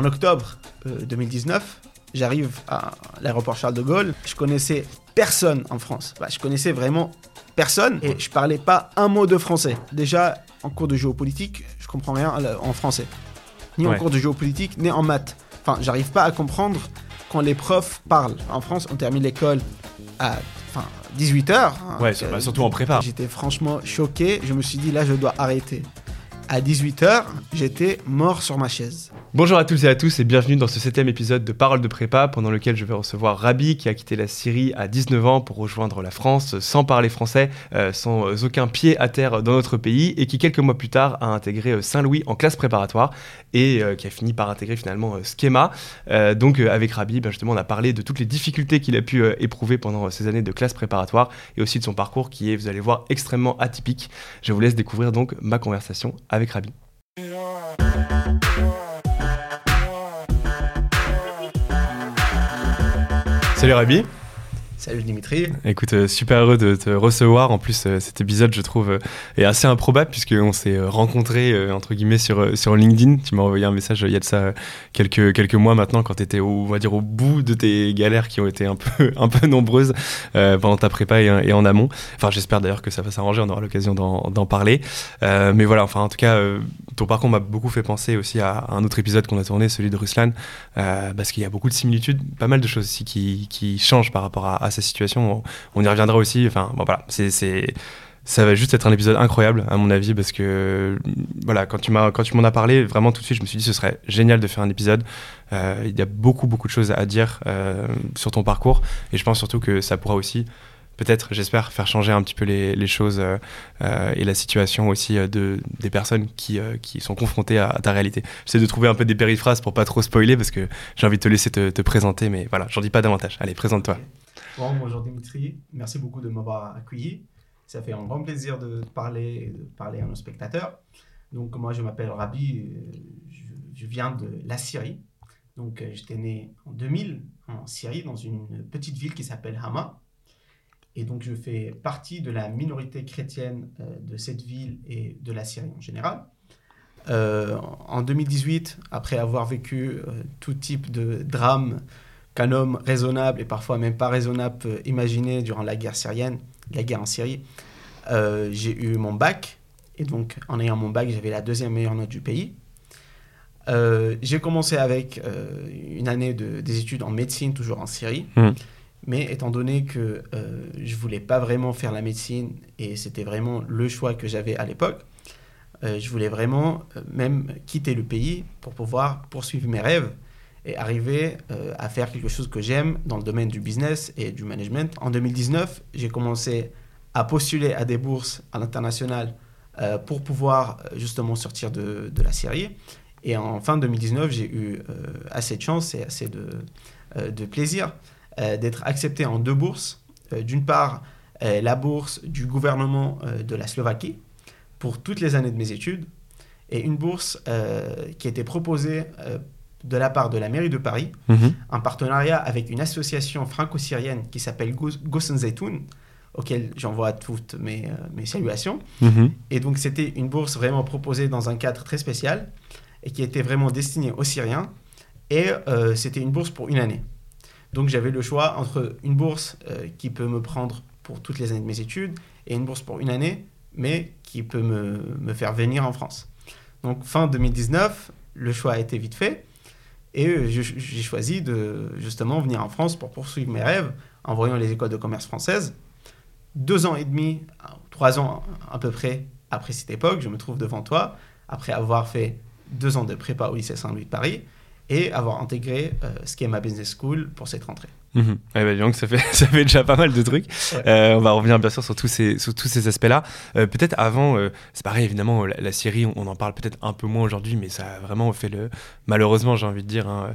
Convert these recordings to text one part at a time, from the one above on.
en octobre 2019, j'arrive à l'aéroport Charles de Gaulle. Je connaissais personne en France. Bah, je connaissais vraiment personne et je parlais pas un mot de français. Déjà, en cours de géopolitique, je comprends rien en français. Ni en cours de géopolitique, ni en maths. Enfin, j'arrive pas à comprendre quand les profs parlent. En France, on termine l'école à enfin, 18h. Hein, ouais, surtout en prépa. J'étais franchement choqué. Je me suis dit, là, je dois arrêter. À 18h, j'étais mort sur ma chaise. Bonjour à tous et à tous et bienvenue dans ce septième épisode de Parole de prépa pendant lequel je vais recevoir Rabi qui a quitté la Syrie à 19 ans pour rejoindre la France sans parler français, euh, sans aucun pied à terre dans notre pays et qui quelques mois plus tard a intégré euh, Saint-Louis en classe préparatoire et euh, qui a fini par intégrer finalement Schema. donc avec Rabi, ben, justement on a parlé de toutes les difficultés qu'il a pu éprouver pendant ces années de classe préparatoire et aussi de son parcours qui est, vous allez voir, extrêmement atypique. Je vous laisse découvrir donc ma conversation avec Rabi. Salut Rabi. Salut Dimitri. Écoute, euh, super heureux de te recevoir. En plus, euh, cet épisode, je trouve, euh, est assez improbable puisqu'on s'est rencontrés, entre guillemets, sur, sur LinkedIn. Tu m'as envoyé un message il y a de ça quelques, quelques mois maintenant quand tu étais, au, on va dire, au bout de tes galères qui ont été un peu, un peu nombreuses pendant ta prépa et, en amont. Enfin, j'espère d'ailleurs que ça va s'arranger, on aura l'occasion d'en parler. mais voilà, enfin, en tout cas, ton parcours m'a beaucoup fait penser aussi à un autre épisode qu'on a tourné, celui de Ruslan, parce qu'il y a beaucoup de similitudes, pas mal de choses aussi qui, changent par rapport à sa situation. On, y reviendra aussi. Enfin, bon, voilà, c'est ça va juste être un épisode incroyable à mon avis parce que voilà quand tu m'as m'en as parlé vraiment tout de suite je me suis dit ce serait génial de faire un épisode euh, il y a beaucoup beaucoup de choses à dire euh, sur ton parcours et je pense surtout que ça pourra aussi peut-être j'espère faire changer un petit peu les, choses euh, et la situation aussi de des personnes qui, qui sont confrontées à, ta réalité j'essaie de trouver un peu des périphrases pour pas trop spoiler parce que j'ai envie de te laisser te, te présenter mais voilà j'en dis pas davantage allez présente-toi bonjour Dimitri, merci beaucoup de m'avoir accueilli. Ça fait un grand plaisir de parler, de parler à nos spectateurs. Donc moi je m'appelle Rabi, euh, je, viens de la Syrie. Donc euh, j'étais né en 2000 en Syrie dans une petite ville qui s'appelle Hama. Et donc je fais partie de la minorité chrétienne euh, de cette ville et de la Syrie en général. en 2018, après avoir vécu tout type de drames qu'un homme raisonnable et parfois même pas raisonnable peut imaginer durant la guerre syrienne, la guerre en Syrie. Euh, j'ai eu mon bac, et donc en ayant mon bac, j'avais la deuxième meilleure note du pays. Euh, j'ai commencé avec euh, une année de, des études en médecine, toujours en Syrie. Hmm. Mais étant donné que je voulais pas vraiment faire la médecine et c'était vraiment le choix que j'avais à l'époque, je voulais vraiment même quitter le pays pour pouvoir poursuivre mes rêves et arriver euh, à faire quelque chose que j'aime dans le domaine du business et du management. En 2019, j'ai commencé à postuler à des bourses à l'international euh, pour pouvoir euh, justement sortir de, la Syrie. Et en fin 2019, j'ai eu assez de chance et assez de plaisir d'être accepté en deux bourses. D'une part, la bourse du gouvernement de la Slovaquie pour toutes les années de mes études et une bourse qui était proposée de la part de la mairie de Paris, mhm. un partenariat avec une association franco-syrienne qui s'appelle Gossen Zaytoun, auquel j'envoie toutes mes, euh, mes saluations. Mhm. Et donc c'était une bourse vraiment proposée dans un cadre très spécial et qui était vraiment destinée aux Syriens. Et euh, c'était une bourse pour une année. Donc j'avais le choix entre une bourse euh, qui peut me prendre pour toutes les années de mes études et une bourse pour une année, mais qui peut me, me faire venir en France. Donc fin 2019, le choix a été vite fait. Et euh, j'ai choisi de justement venir en France pour poursuivre mes rêves en voyant les écoles de commerce françaises. Deux ans et demi, trois ans à peu près après cette époque, je me trouve devant toi, après avoir fait deux ans de prépa au lycée Saint-Louis de Paris et avoir intégré euh, Schema Business School pour cette rentrée. Mmh. donc ça fait, ça fait déjà pas mal de trucs. Euh, on va revenir bien sûr sur tous ces, sur tous ces aspects-là. Euh, peut-être avant, euh, c'est pareil évidemment, la, Syrie, on, en parle peut-être un peu moins aujourd'hui, mais ça a vraiment fait le. Malheureusement, j'ai envie de dire, hein,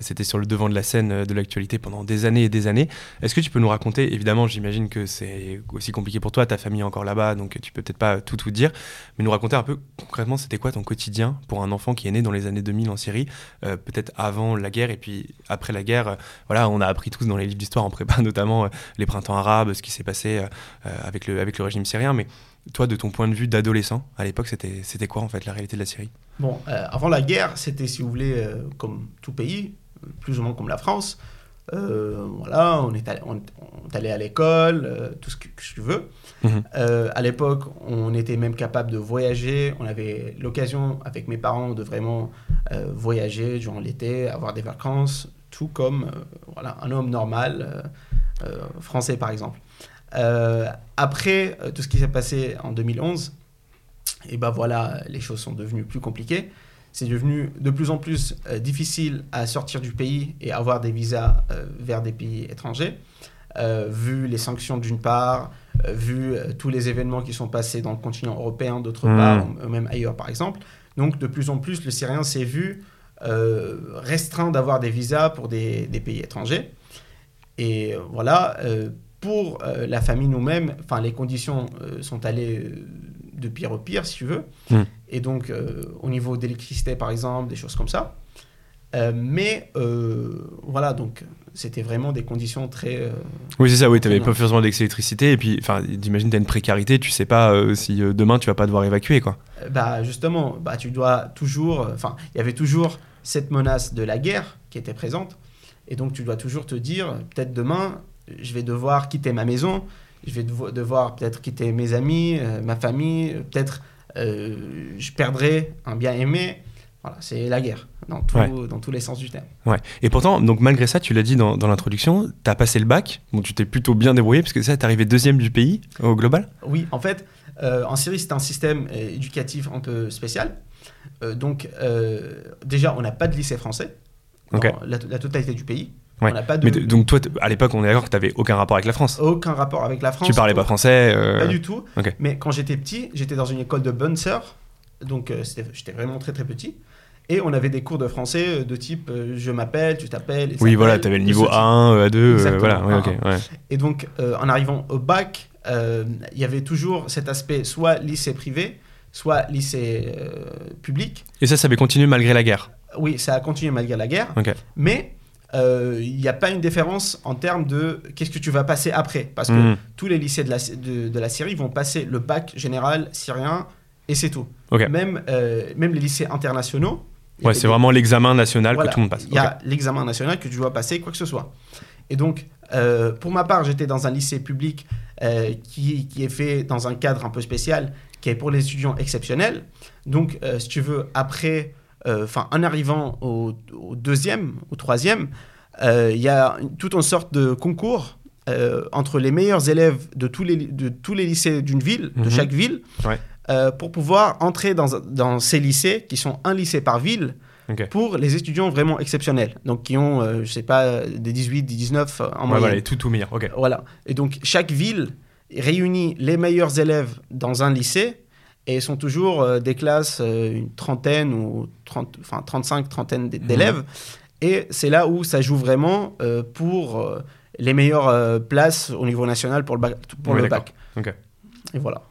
c'était sur le devant de la scène de l'actualité pendant des années et des années. Est-ce que tu peux nous raconter Évidemment, j'imagine que c'est aussi compliqué pour toi, ta famille est encore là-bas, donc tu peux peut-être pas tout tout dire, mais nous raconter un peu concrètement, c'était quoi ton quotidien pour un enfant qui est né dans les années 2000 en Syrie, peut-être avant la guerre et puis après la guerre. voilà, on a appris tous dans les livres d'histoire en prépa, notamment euh, les printemps arabes, ce qui s'est passé euh, euh, avec, le, avec le régime syrien. Mais toi, de ton point de vue d'adolescent, à l'époque, c'était, quoi en fait la réalité de la Syrie? Bon, euh, avant la guerre, c'était, si vous voulez, euh, comme tout pays, plus ou moins comme la France. Euh, voilà, on est allé, on, on est allé à l'école, tout ce que, que tu veux. Mhm. À l'époque, on était même capable de voyager. On avait l'occasion, avec mes parents, de vraiment voyager durant l'été, avoir des vacances, tout comme euh, voilà, un homme normal, euh, euh, français par exemple. Après tout ce qui s'est passé en 2011, et ben voilà, les choses sont devenues plus compliquées. C'est devenu de plus en plus euh, difficile à sortir du pays et avoir des visas euh, vers des pays étrangers, euh, vu les sanctions d'une part, vu tous les événements qui sont passés dans le continent européen d'autre Mhm. part, ou même ailleurs par exemple. Donc de plus en plus, le Syrien s'est vu euh, restreint d'avoir des visas pour des, des pays étrangers. Et euh, voilà, euh, pour euh, la famille nous-mêmes, enfin les conditions sont allées de pire au pire, si tu veux. Mm. Et donc, au niveau d'électricité, par exemple, des choses comme ça. Mais voilà, donc c'était vraiment des conditions très. euh, Oui, c'est ça, oui, t'avais Non. pas forcément d'électricité, et puis, enfin, j'imagine t'as une précarité, tu sais pas euh, si euh, demain tu vas pas devoir évacuer, quoi. Bah justement, bah tu dois toujours, enfin, il y avait toujours cette menace de la guerre qui était présente, et donc tu dois toujours te dire, peut-être demain, je vais devoir quitter ma maison, je vais devo- devoir peut-être quitter mes amis, euh, ma famille, peut-être euh, je perdrai un bien aimé. Voilà, c'est la guerre dans, tout- Ouais. dans tous les sens du terme. Ouais. Et pourtant, donc malgré ça, tu l'as dit dans, dans l'introduction, t'as passé le bac, bon, tu t'es plutôt bien débrouillé, parce que ça, t'es arrivé deuxième du pays au global. Oui, en fait, euh, en Syrie, c'est un système éducatif un peu spécial. Euh, donc, euh, déjà, on n'a pas de lycée français dans la, la totalité du pays. Ouais. On n'a pas de, Mais t- donc toi, à l'époque, on est d'accord que t'avais aucun rapport avec la France. aucun rapport avec la France. tu parlais pas français. euh, Pas du tout. Mais quand j'étais petit, j'étais dans une école de bonnes sœurs. Donc, euh, j'étais vraiment très très petit. Et on avait des cours de français euh, de type je m'appelle, tu t'appelles. Oui, voilà, s'appelle, t'avais le niveau ce type. A1, A2, euh, Exactement, voilà, oui, ok, A1. ouais. Et donc, en arrivant au bac, il y avait toujours cet aspect soit lycée privé, soit lycée euh, public. Et ça, ça avait continué malgré la guerre. Oui, ça a continué malgré la guerre. Mais euh, il n'y a pas une différence en termes de qu'est-ce que tu vas passer après. Parce que Mhm. tous les lycées de la, de, de la Syrie vont passer le bac général syrien et c'est tout. Même, euh, même les lycées internationaux. Ouais, c'est des- vraiment l'examen national voilà, que tout le monde passe. Il y a l'examen national que tu dois passer, quoi que ce soit. Et donc, euh, pour ma part, j'étais dans un lycée public euh, qui, qui est fait dans un cadre un peu spécial, qui est pour les étudiants exceptionnels. Donc, euh, si tu veux, après, euh, en arrivant au, au deuxième, au troisième, euh, il y a toute une sorte de concours entre les meilleurs élèves de tous les, de tous les lycées d'une ville, de Mhm. chaque ville, Ouais. pour pouvoir entrer dans, dans ces lycées, qui sont un lycée par ville, pour les étudiants vraiment exceptionnels, donc qui ont, euh, je sais pas, des 18, des 19 euh, en Ouais, moyenne. voilà, et tout, tout meilleur. Ok. Voilà. Et donc, chaque ville réunit les meilleurs élèves dans un lycée et sont toujours euh, des classes, euh, une trentaine ou 30, enfin, 35, trentaine d- d'élèves. Et c'est là où ça joue vraiment euh, pour les meilleures places au niveau national pour le bac. Pour le bac. Et voilà.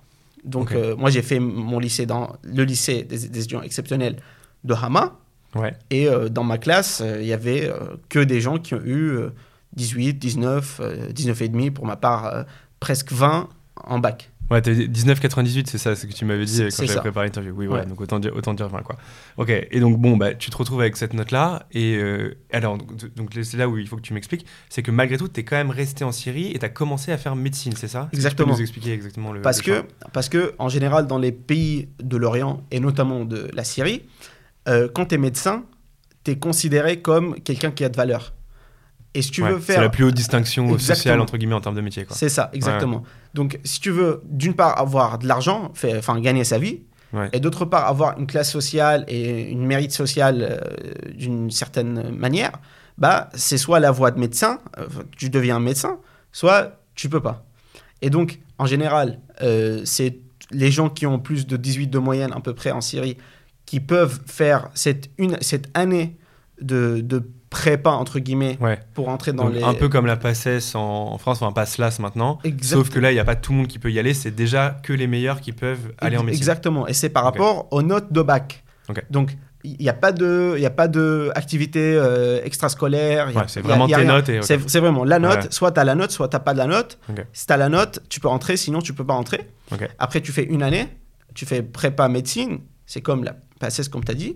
Donc, moi, j'ai fait mon lycée dans le lycée des, des étudiants exceptionnels de Hama. Ouais. Et dans ma classe, il y avait que des gens qui ont eu euh, 18, 19, euh, 19 et demi, pour ma part, presque 20 en bac. Ouais, t'as dit 19,98, c'est ça, ce que tu m'avais dit C'est- euh, quand c'est j'avais préparé l'interview. Oui, voilà, Ouais. donc autant dire, autant dire 20, quoi. Ok, et donc bon, bah, tu te retrouves avec cette note-là, et euh, alors, donc, c'est là où il faut que tu m'expliques, c'est que malgré tout, t'es quand même resté en Syrie et t'as commencé à faire médecine, c'est ça? Que Exactement. Tu peux nous expliquer exactement le. Parce le que, parce que, en général, dans les pays de l'Orient, et notamment de la Syrie, euh, quand tu es médecin, tu es considéré comme quelqu'un qui a de valeur. Et si tu Ouais, veux C'est faire la plus haute distinction Exactement. sociale, entre guillemets, en termes de métier. C'est ça, exactement. Donc, si tu veux, d'une part, avoir de l'argent, enfin, gagner sa vie, Ouais. et d'autre part, avoir une classe sociale et une mérite sociale euh, d'une certaine manière, bah, c'est soit la voie de médecin, euh, tu deviens médecin, soit tu peux pas. Et donc, en général, euh, c'est les gens qui ont plus de 18 de moyenne à peu près en Syrie qui peuvent faire cette, une, cette année de, de prépa, entre guillemets, Ouais. pour entrer dans Donc, les... Un peu comme la PACES en, en France, enfin PASLAS maintenant. Sauf que là, il n'y a pas tout le monde qui peut y aller, c'est déjà que les meilleurs qui peuvent aller en médecine. Exactement. Et c'est par rapport aux notes de bac. Donc, il n'y a pas de, il a pas de activité euh, extrascolaire. Ouais, c'est il y a- vraiment il y a tes notes et. C'est vraiment la note. Ouais. Soit tu as la note, soit tu n'as pas de la note. Si tu as la note, tu peux rentrer, sinon tu peux pas rentrer. Ok. Après, tu fais une année, tu fais prépa médecine, c'est comme la PACES, comme tu as dit.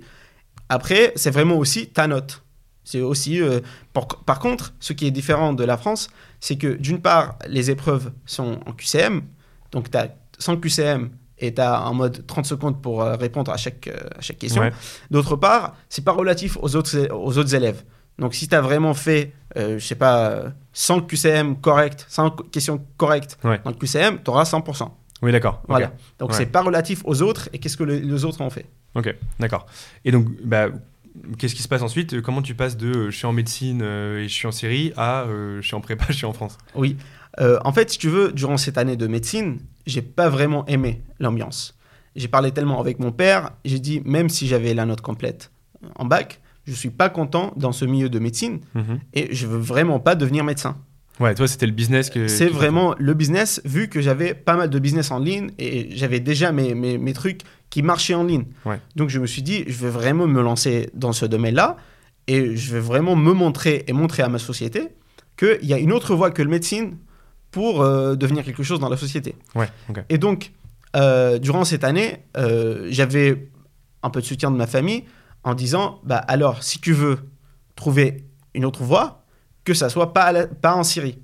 Après, c'est vraiment aussi ta note. C'est aussi. euh, par, par contre, ce qui est différent de la France, c'est que d'une part, les épreuves sont en QCM. Donc, tu as 100 QCM et tu as en mode 30 secondes pour euh, répondre à chaque, euh, à chaque question. Ouais. D'autre part, c'est pas relatif aux autres, aux autres élèves. Donc, si tu as vraiment fait, euh, je sais pas, euh, 100 QCM corrects, 100 questions correctes Ouais. dans le QCM, tu auras 100%. Oui, d'accord. Voilà. Donc, Ouais. c'est pas relatif aux autres et qu'est-ce que le- les autres ont fait. Ok, d'accord. Et donc, bah, qu'est-ce qui se passe ensuite Comment tu passes de euh, je suis en médecine euh, et je suis en Syrie à euh, je suis en prépa, je suis en France? Oui. Euh, en fait, si tu veux, durant cette année de médecine, j'ai pas vraiment aimé l'ambiance. J'ai parlé tellement avec mon père, j'ai dit, même si j'avais la note complète en bac, je suis pas content dans ce milieu de médecine Mhm. et je veux vraiment pas devenir médecin. Ouais, toi, c'était le business que. C'est vraiment le business, vu que j'avais pas mal de business en ligne et j'avais déjà mes, mes, mes trucs qui marchaient en ligne. Ouais. Donc je me suis dit, je vais vraiment me lancer dans ce domaine-là et je vais vraiment me montrer et montrer à ma société qu'il y a une autre voie que le médecine pour euh, devenir quelque chose dans la société. Ouais. Et donc, euh, durant cette année, euh, j'avais un peu de soutien de ma famille en disant, bah alors, si tu veux trouver une autre voie, que ça soit pas, la- pas en Syrie.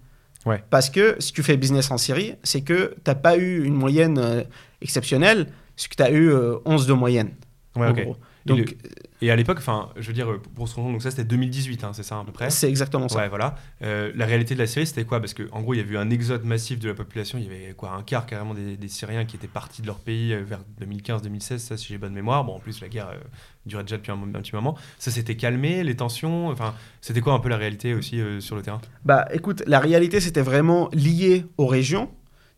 Ouais. Parce que si tu fais business en Syrie, c'est que tu n'as pas eu une moyenne exceptionnelle, c'est que tu as eu euh, 11 de moyenne. Ouais, en ok. gros. Et Donc, le- Et à l'époque, enfin, je veux dire, euh, pour se rendre donc ça, c'était 2018, hein, c'est ça à peu près c'est exactement ça. Ouais, voilà. Euh, la réalité de la Syrie, c'était quoi? Parce qu'en gros, il y avait eu un exode massif de la population. Il y avait quoi Un quart carrément des, des Syriens qui étaient partis de leur pays euh, vers 2015-2016, ça, si j'ai bonne mémoire. Bon, en plus, la guerre euh, durait déjà depuis un, un petit moment. Ça s'était calmé, les tensions? Enfin, c'était quoi un peu la réalité aussi euh, sur le terrain? Bah écoute, la réalité c'était vraiment lié aux régions.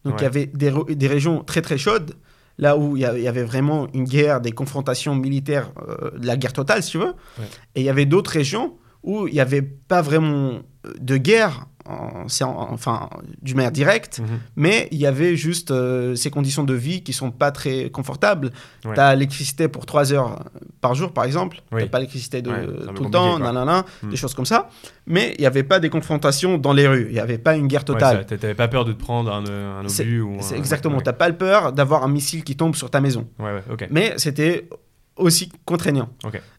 Donc il y avait des régions très très chaudes, là où il y, avait vraiment une guerre, des confrontations militaires, euh, de la guerre totale si tu veux. Ouais. Et il y avait d'autres régions où il n'y avait pas vraiment euh, de guerre, en- c'est en- enfin d'une manière directe, Mhm. mais il y avait juste euh, ces conditions de vie qui sont pas très confortables. Ouais. Tu as l'électricité pour 3 heures par jour, par exemple. Oui. Tu pas l'électricité Ouais, peu tout le temps, nanana, Hmm. des choses comme ça. Mais il n'y avait pas des confrontations dans les rues. Il n'y avait pas une guerre Ouais, totale. T'avais pas peur de te prendre un, euh, obus ou un- exactement. Ouais, Tu n'as pas le peur d'avoir un missile qui tombe sur ta maison. ouais, ouais. Mais c'était aussi contraignant.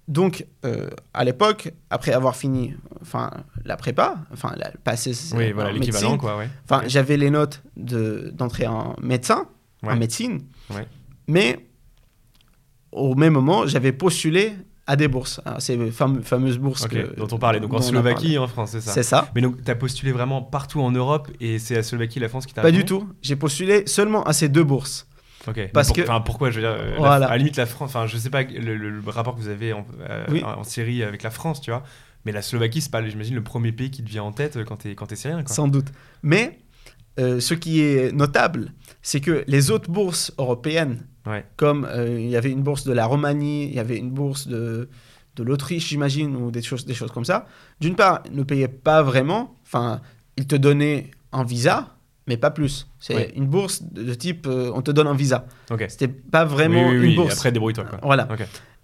Donc, euh, à l'époque, après avoir fini enfin, la prépa, enfin, la, passer Oui, voilà, l'équivalent, quoi, ouais. Enfin, j'avais les notes de- d'entrer en médecin, Ouais. en médecine. Ouais. Mais au même moment, j'avais postulé à des bourses, ces fameux- fameuses bourses que- dont on parlait. Donc en Slovaquie en France, c'est ça C'est ça. Mais donc, tu as postulé vraiment partout en Europe et c'est la Slovaquie la France qui t'a Pas du tout. J'ai postulé seulement à ces deux bourses. Ok. Mais Parce pour- que- Enfin, pourquoi Je veux dire, euh, la- Voilà. à la limite, la France. Enfin, je sais pas le, le- le rapport que vous avez en, euh, Oui. en Syrie avec la France, tu vois. Mais la Slovaquie, c'est pas, j'imagine, le premier pays qui te vient en tête quand t'es quand es syrien, quoi. Sans doute. Mais euh, ce qui est notable, c'est que les autres bourses européennes, Ouais. comme euh, il y avait une bourse de la Roumanie, il y avait une bourse de, de l'Autriche, j'imagine, ou des choses, des choses comme ça, d'une part, ils ne payaient pas vraiment. Enfin, ils te donnaient un visa, mais pas plus. C'est une bourse de, type, euh, on te donne un visa. Ok. C'était pas vraiment oui, oui, oui, une bourse. Après, débrouille-toi. Voilà.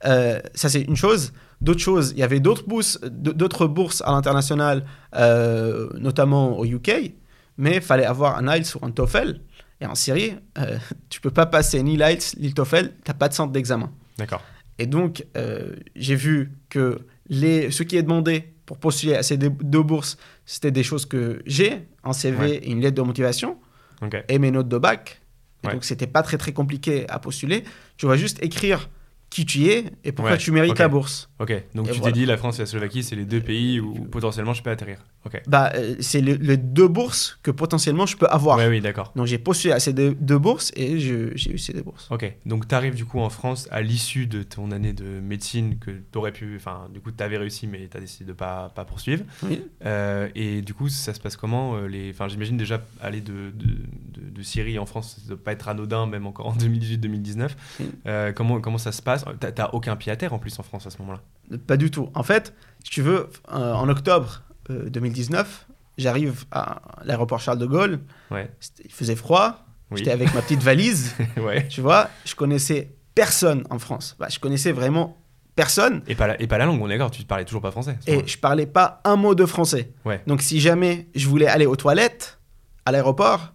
Euh, ça, c'est une chose. D'autres choses, il y avait d'autres bourses, d'autres bourses à l'international, euh, notamment au UK, mais il fallait avoir un IELTS ou un TOEFL. Et en Syrie, tu peux pas passer ni l'IELTS ni le TOEFL, tu n'as pas de centre d'examen. D'accord. Et donc, j'ai vu que les, ce qui est demandé pour postuler à ces deux bourses, c'était des choses que j'ai, un CV Ouais. et une lettre de motivation, et mes notes de bac. Et Ouais. Donc, c'était pas très très compliqué à postuler. Tu vas juste écrire qui tu es et pourquoi Ouais, tu mérites ok. la bourse. Ok. Donc Et tu voilà. t'es dit, la France et la Slovaquie, c'est les deux pays où potentiellement je peux atterrir. Bah, euh, c'est le- les deux bourses que potentiellement je peux avoir. Oui, d'accord. Donc j'ai postulé à ces deux, deux bourses et j'ai eu ces deux bourses. Ok, donc tu arrives du coup en France à l'issue de ton année de médecine que tu aurais pu, enfin du coup tu avais réussi mais tu as décidé de pas, pas poursuivre. Oui. Euh, et du coup ça se passe comment euh, les... Enfin j'imagine déjà aller de, de, de- de Syrie en France, ça doit pas être anodin même encore en 2018-2019. Oui. Euh, comment, comment ça se passe? T'as t'as aucun pied à terre en plus en France à ce moment-là? Pas du tout. En fait, si tu veux, euh, en octobre euh, 2019, j'arrive à l'aéroport Charles de Gaulle. Ouais, Il faisait froid. Oui. J'étais avec ma petite valise. ouais, tu vois, je connaissais personne en France. Bah, je connaissais vraiment personne. Et pas la, et pas la langue, on est d'accord, tu parlais toujours pas français. Et moment-là. je parlais pas un mot de français. Ouais. Donc si jamais je voulais aller aux toilettes à l'aéroport,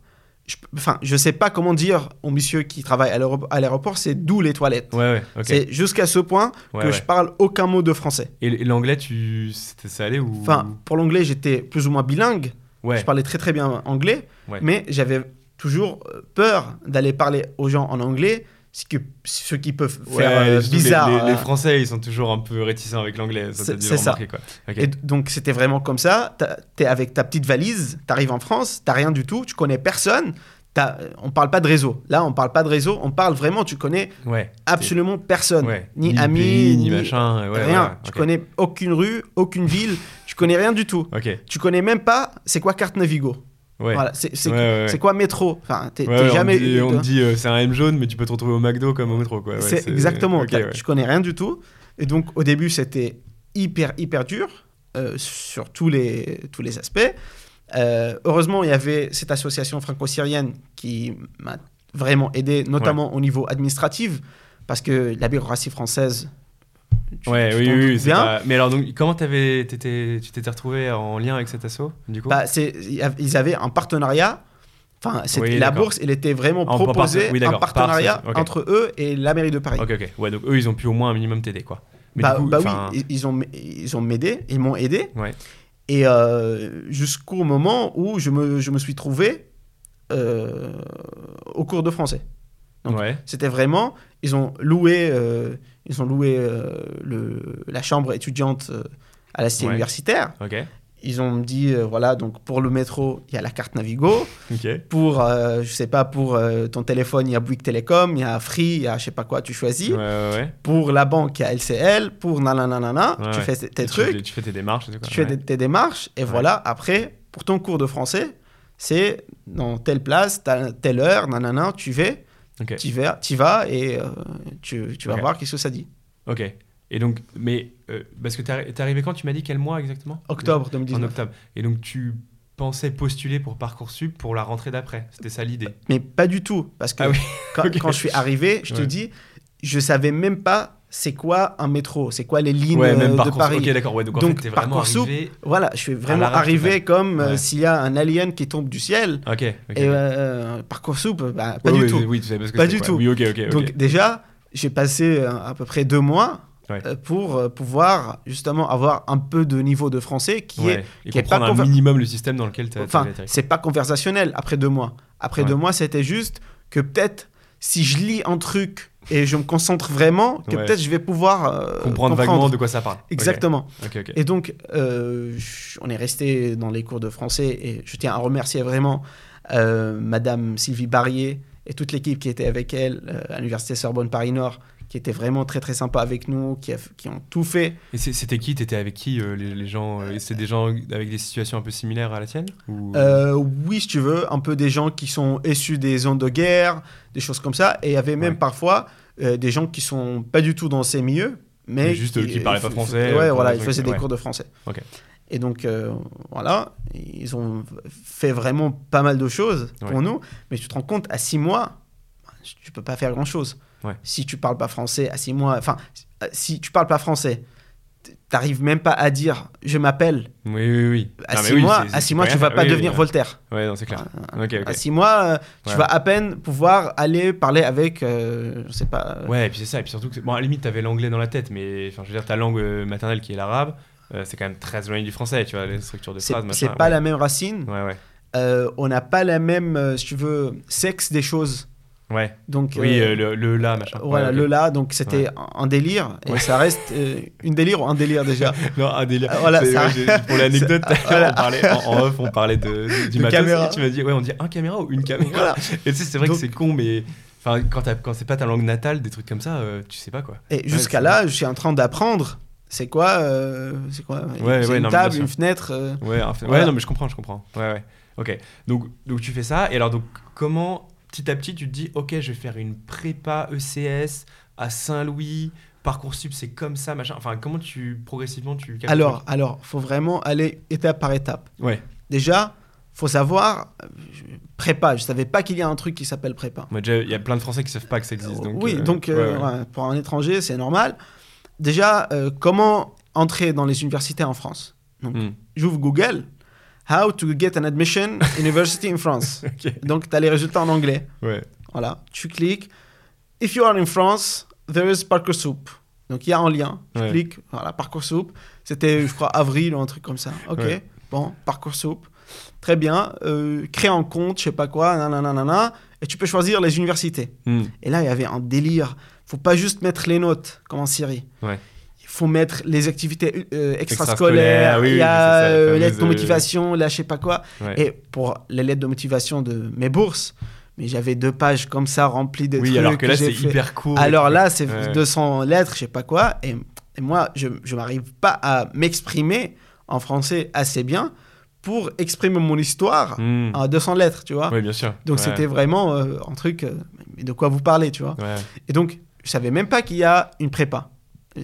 je, enfin, je sais pas comment dire au monsieur qui travaille à l'aéro- à l'aéroport, c'est d'où les toilettes. Ouais, ouais, ok. C'est jusqu'à ce point Ouais, que je parle aucun mot de français. Et l'anglais, tu. C'était ça allait ou? Enfin, pour l'anglais, j'étais plus ou moins bilingue. Je parlais très très bien anglais, mais j'avais toujours euh, peur d'aller parler aux gens en anglais, ce, que, ce qui peut Ouais, faire euh, surtout les- bizarre. Les, les euh, Français, ils sont toujours un peu réticents avec l'anglais. C'est- ça. quoi. Et donc c'était vraiment comme ça. T'es avec ta petite valise, t'arrives en France, t'as rien du tout, tu connais personne. t'as- On parle pas de réseau. Là, on parle pas de réseau. On parle vraiment. Tu connais Ouais. absolument personne, Ouais. ni, le amis, pays, ni ni machin. ouais, rien. ouais, Tu ok. connais aucune rue, aucune ville. tu connais rien du tout. Ok. Tu connais même pas c'est quoi carte Navigo? Ouais. Voilà, c'est Ouais, ouais, quoi métro? Enfin, jamais. On dit, on te dit, euh, c'est un M jaune, mais tu peux te retrouver au McDo comme au métro, c'est exactement. ok, t'as- ouais. Je connais rien du tout. Et donc, au début, c'était hyper, hyper dur euh, sur tous les, tous les aspects. Euh, heureusement, il y avait cette association franco-syrienne qui m'a vraiment aidé, notamment au niveau administratif, parce que la bureaucratie française. Tu- Ouais, tu oui, oui, oui, bien. pas- Mais alors, donc, comment t'avais, t'étais- tu t'étais retrouvé en lien avec cet assaut, du coup? Bah, ils avaient un partenariat. Enfin, Oui, la bourse, elle était vraiment En- en proposée, oui, par partenariat entre eux et la mairie de Paris. Ok, ok. Ouais, donc eux, ils ont pu au moins un minimum t'aider, quoi. Mais bah coup, bah oui, ils, ont, ils ont m'aidé, ils m'ont aidé. Ouais. Et euh, jusqu'au moment où je me, je me suis trouvé euh, au cours de français. ouais. C'était vraiment, ils ont loué, euh, ils ont loué euh, le, la chambre étudiante euh, à la cité Ouais. universitaire. Ils ont dit, euh, voilà, donc pour le métro, il y a la carte Navigo. Pour, euh, je sais pas, pour euh, ton téléphone, il y a Bouygues Télécom, il y a Free, il y a je sais pas quoi, tu choisis. Ouais, ouais, ouais. Pour la banque, il y a LCL. Pour nanana, Ouais, tu fais tes, tes Et trucs Tu fais tes démarches et tout, quoi. tu fais des- tes démarches et voilà, après, pour ton cours de français, c'est dans telle place, telle heure, nanana, tu vas, Ok. tu vas, vas et euh, tu, tu vas voir qu'est-ce que ça dit. Ok. Et donc, mais euh, parce que t'es arri- t'es arrivé quand Tu m'as dit quel mois exactement? Octobre En 2019. octobre. Et donc tu pensais postuler pour parcoursup pour la rentrée d'après. C'était ça l'idée. Mais pas du tout, parce que Ah oui. quand, je suis arrivé, je te Ouais. dis, je savais même pas c'est quoi un métro, c'est quoi les lignes Ouais, euh, même de. Paris? Ok, d'accord. Ouais, donc, en Donc, fait, t'es vraiment arrivé. Voilà, je suis vraiment arrivé comme euh, s'il y a un alien qui tombe du ciel. Ok. ok, Et ok. euh, Parcoursup, bah, pas du tout. Oui, tu pas que du tout. Oui. Donc déjà, j'ai passé euh, à peu près deux mois pour pouvoir justement avoir un peu de niveau de français qui est, Et qui est pas un minimum le système dans lequel t'as enfin, c'est pas conversationnel après deux mois. Après deux mois, c'était juste que peut-être si je lis un truc et je me concentre vraiment, que Ouais. peut-être je vais pouvoir euh, Comprendre vaguement de quoi ça parle. Exactement. Et donc, euh, on est resté dans les cours de français et je tiens à remercier vraiment euh, Madame Sylvie Barrier et toute l'équipe qui était avec elle à l'Université Sorbonne Paris-Nord, qui était vraiment très très sympa avec nous, qui, a- qui ont tout fait. Et c'était qui? T'étais avec qui euh, les, les gens euh, C'est des gens avec des situations un peu similaires à la tienne? Ou... Euh, oui, si tu veux, un peu des gens qui sont issus des zones de guerre, des choses comme ça. Et il y avait même Ouais. parfois euh, des gens qui sont pas du tout dans ces milieux, mais Mais juste, euh, qui parlaient pas français, Ouais, euh, voilà, ils faisaient des ouais. cours de français. Ok. Et donc, euh, voilà, ils ont fait vraiment pas mal de choses pour Ouais. nous. Mais tu te rends compte, à six mois, tu peux pas faire grand-chose. Ouais. Si tu parles pas français, à six mois, enfin, si tu parles pas français, t'arrives même pas à dire je m'appelle. Oui, oui, oui. À Non, six oui, mois, à six mois, tu vas pas Oui, devenir oui, Voltaire. Ouais, non, c'est clair. Euh. À six mois, euh, tu Ouais. vas à peine pouvoir aller parler avec, euh, je sais pas. euh, Ouais, et puis c'est ça. Et puis surtout que, bon, à la limite, t'avais l'anglais dans la tête, mais enfin, je veux dire, ta langue maternelle qui est l'arabe, c'est quand même très éloigné du français, tu vois, les structures de phrases, c'est pas ouais. la même racine. Ouais, ouais. On n'a pas la même, si tu veux, sexe des choses. Ouais. Donc, Oui, euh, euh, le, le là, machin. Voilà, Ouais, le là, donc c'était un un délire, et Ouais. ça reste euh, une délire ou un délire déjà. Non, un délire. Voilà, ça- pour l'anecdote, voilà. en, en off, on parlait de, du De matos, caméra. tu m'as dit, ouais, on dit un caméra ou une caméra? Voilà. Et tu sais, c'est vrai Donc- que c'est con, mais enfin, quand, c'est pas ta langue natale, des trucs comme ça, euh, tu sais pas quoi. Et jusqu'à là, je suis en train d'apprendre. C'est quoi, euh, c'est quoi Ouais, c'est ouais, une non, table, une fenêtre. euh, Ouais, Voilà. ouais, non, mais je comprends, je comprends. Ouais, ouais. Ok. Donc, donc tu fais ça, et alors, donc, comment, petit à petit, tu te dis, ok, je vais faire une prépa ECS à Saint-Louis, Parcoursup, c'est comme ça, machin. Enfin, comment tu, progressivement, tu. Alors, alors, faut vraiment aller étape par étape. Ouais. Déjà, faut savoir je- prépa. Je savais pas qu'il y a un truc qui s'appelle prépa. Moi, déjà, Il y a plein de Français qui savent pas que ça existe. Donc, oui, euh, donc ouais, euh, ouais. ouais, pour un étranger, c'est normal. déjà, euh, comment entrer dans les universités en France? Donc, Hmm. j'ouvre Google. How to get an admission university in France. Donc, tu as les résultats en anglais. Ouais. Voilà, tu cliques. If you are in France, there is Parcoursup. Donc il y a un lien. Tu Ouais. cliques, voilà, Parcoursup. C'était, je crois, avril ou un truc comme ça. Ok, Ouais. bon, Parcoursup. Très bien. Euh, crée un compte, je sais pas quoi, nanana, nanana, et tu peux choisir les universités. Hmm. Et là, il y avait un délire. faut pas juste mettre les notes, comme en Syrie. Ouais. Faut mettre les activités euh, Extrascolaires, oui, il y oui, a les l'aide de euh, motivation, là, je sais pas quoi. Ouais. Et pour les lettres de motivation de mes bourses, mais j'avais deux pages comme ça remplies de Oui, trucs. alors que là, c'est hyper court. Alors là, c'est Ouais. 200 lettres, je sais pas quoi. Et, et moi, je je m'arrive pas à m'exprimer en français assez bien pour exprimer mon histoire Hmm. en 200 lettres, tu vois. Oui, bien sûr. Donc Ouais. c'était vraiment euh, un truc, euh, de quoi vous parlez, tu vois. Et donc, je savais même pas qu'il y a une prépa.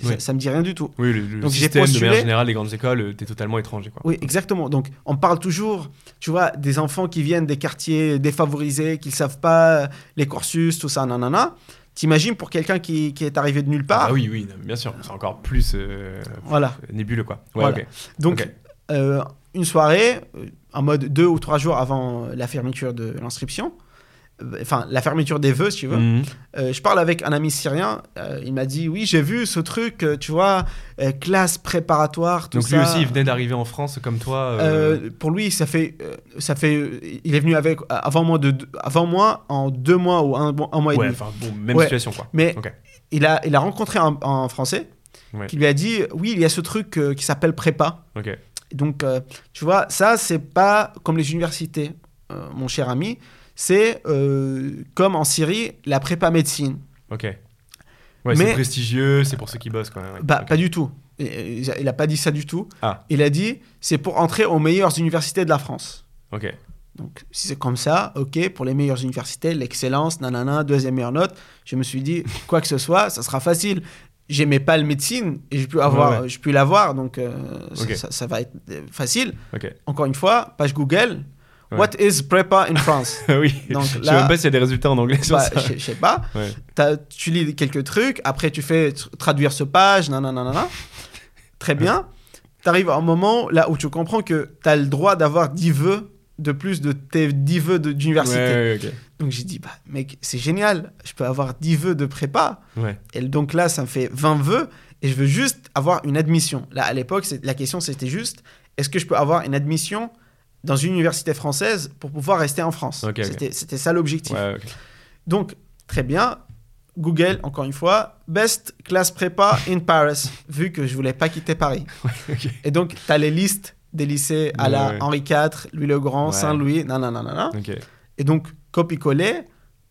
Ça, ça me dit rien du tout. Oui, le, le Donc, j'ai système de manière générale des grandes écoles, euh, t'es totalement étranger. Quoi. Oui, exactement. Donc, on parle toujours, tu vois, des enfants qui viennent des quartiers défavorisés, qui ne savent pas euh, les cursus, tout ça, nanana. T'imagines pour quelqu'un qui, qui est arrivé de nulle part Ah oui, oui, bien sûr. C'est encore plus euh, Voilà. nébuleux, quoi. Ouais, Voilà. ok. Donc, euh, une soirée, euh, en mode deux ou trois jours avant la fermeture de l'inscription, euh, enfin, la fermeture des vœux, si tu veux, Mhm. Euh, je parle avec un ami syrien. euh, il m'a dit Oui, j'ai vu ce truc, euh, tu vois, classe préparatoire, tout Donc ça. lui aussi, il venait d'arriver en France comme toi. pour lui, ça fait, ça fait, il est venu avec avant moi de, avant moi en deux mois ou un, un mois et ouais, demi. enfin, bon, même Ouais. situation, quoi. Mais il a, il a rencontré un, un Français Ouais. qui lui a dit oui, il y a ce truc qui s'appelle prépa. Donc, tu vois, ça c'est pas comme les universités, mon cher ami. C'est euh, comme en Syrie, la prépa médecine. Ok. Ouais, c'est prestigieux, c'est pour ceux qui bossent, quoi. ouais. Bah, pas du tout. Il il a pas dit ça du tout. Ah. Il a dit c'est pour entrer aux meilleures universités de la France. Ok. Donc, si c'est comme ça, ok, pour les meilleures universités, l'excellence, nanana, deuxième meilleure note, je me suis dit, quoi que ce soit, ça sera facile. J'aimais pas le médecine et j'ai pu, avoir, Ouais, ouais. l'avoir, donc euh, ça- Ok. ça, ça va être euh, facile. Ok. Encore une fois, page Google, Ouais. What is prepa in France? Oui. Donc Je sais même pas s'il y a des résultats en anglais sur Bah, ça. Je je sais pas. Ouais. Tu lis quelques trucs, après tu fais tr- traduire ce page, nanana. Très bien. Tu arrives à un moment là où tu comprends que tu as le droit d'avoir 10 vœux de plus de tes 10 vœux d'université. Ouais, ouais, Donc j'ai dit, bah, mec, c'est génial, je peux avoir 10 vœux de prépa. Ouais. Et donc là, ça me fait 20 vœux et je veux juste avoir une admission. Là, à l'époque, la question c'était juste, est-ce que je peux avoir une admission dans une université française pour pouvoir rester en France. C'était ça l'objectif. Ouais. Donc, très bien. Google, encore une fois, best class prépa in Paris, vu que je voulais pas quitter Paris. Et donc, tu as les listes des lycées à la Ouais. Henri IV, Louis-le-Grand. Saint-Louis, nanana. Ok. Et donc, copier-coller,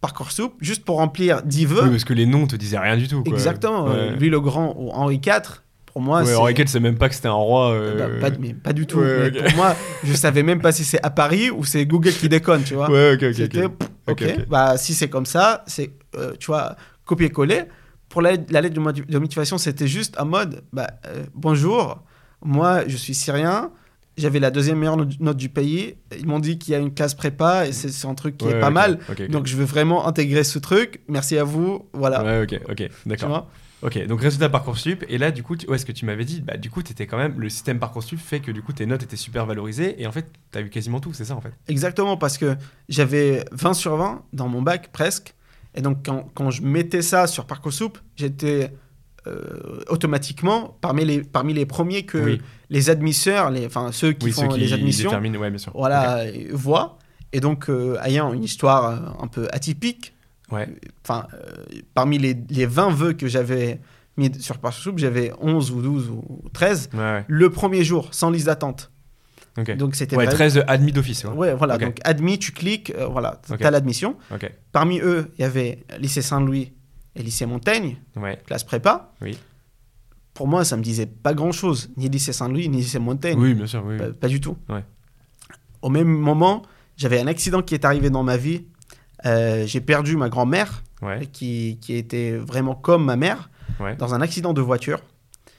Parcoursup, juste pour remplir 10 vœux. Oui, parce que les noms te disaient rien du tout. Quoi. Exactement. Louis-le-Grand ou Henri IV, pour moi, Ouais, IV, c'est même pas que c'était un roi. euh, Bah, pas, mais pas du tout. Ouais. Pour moi, je savais même pas si c'est à Paris ou c'est Google qui déconne, tu vois. Ouais, ok, ok. C'était, ok. bah si c'est comme ça, c'est, euh, tu vois, copier-coller. Pour la, la lettre de, motiv- de motivation, c'était juste en mode, bah, euh, bonjour, moi je suis syrien, j'avais la deuxième meilleure note du pays, ils m'ont dit qu'il y a une classe prépa et c'est, un truc qui Ouais, est pas mal, donc je veux vraiment intégrer ce truc, merci à vous, voilà. Ouais, ok, ok, d'accord. Ok, donc résultat Parcoursup, et là, du coup, tu... ouais, ce que tu m'avais dit, bah, du coup, étais quand même, le système Parcoursup fait que du coup, tes notes étaient super valorisées, et en fait, t'as eu quasiment tout, c'est ça en fait? Exactement, parce que j'avais 20 sur 20 dans mon bac presque. Et donc, quand, quand je mettais ça sur Parcoursup, j'étais euh, automatiquement parmi les, parmi les premiers que Oui. les admisseurs, les, enfin ceux qui Oui, font ceux qui les admissions, déterminent, ouais, bien sûr. voilà, euh, voient. Et donc, euh, ayant une histoire euh, un peu atypique. Ouais, enfin, euh, parmi les, les 20 vœux que j'avais mis sur Parcoursup, j'avais 11 ou 12 ou 13. ouais, ouais. Le premier jour, sans liste d'attente. Ok. Donc, c'était ouais, vraiment- 13 admis d'office, ouais. Ouais, voilà. Donc, admis, tu cliques, euh, voilà, tu as l'admission. Parmi eux, il y avait lycée Saint-Louis et lycée Montaigne, classe prépa. Oui. Pour moi, ça me disait pas grand-chose, ni lycée Saint-Louis, ni lycée Montaigne. Oui, bien sûr, oui. Pas, pas du tout. Au même moment, j'avais un accident qui est arrivé dans ma vie. Euh, j'ai perdu ma grand-mère, Ouais, qui, qui était vraiment comme ma mère, ouais. dans un accident de voiture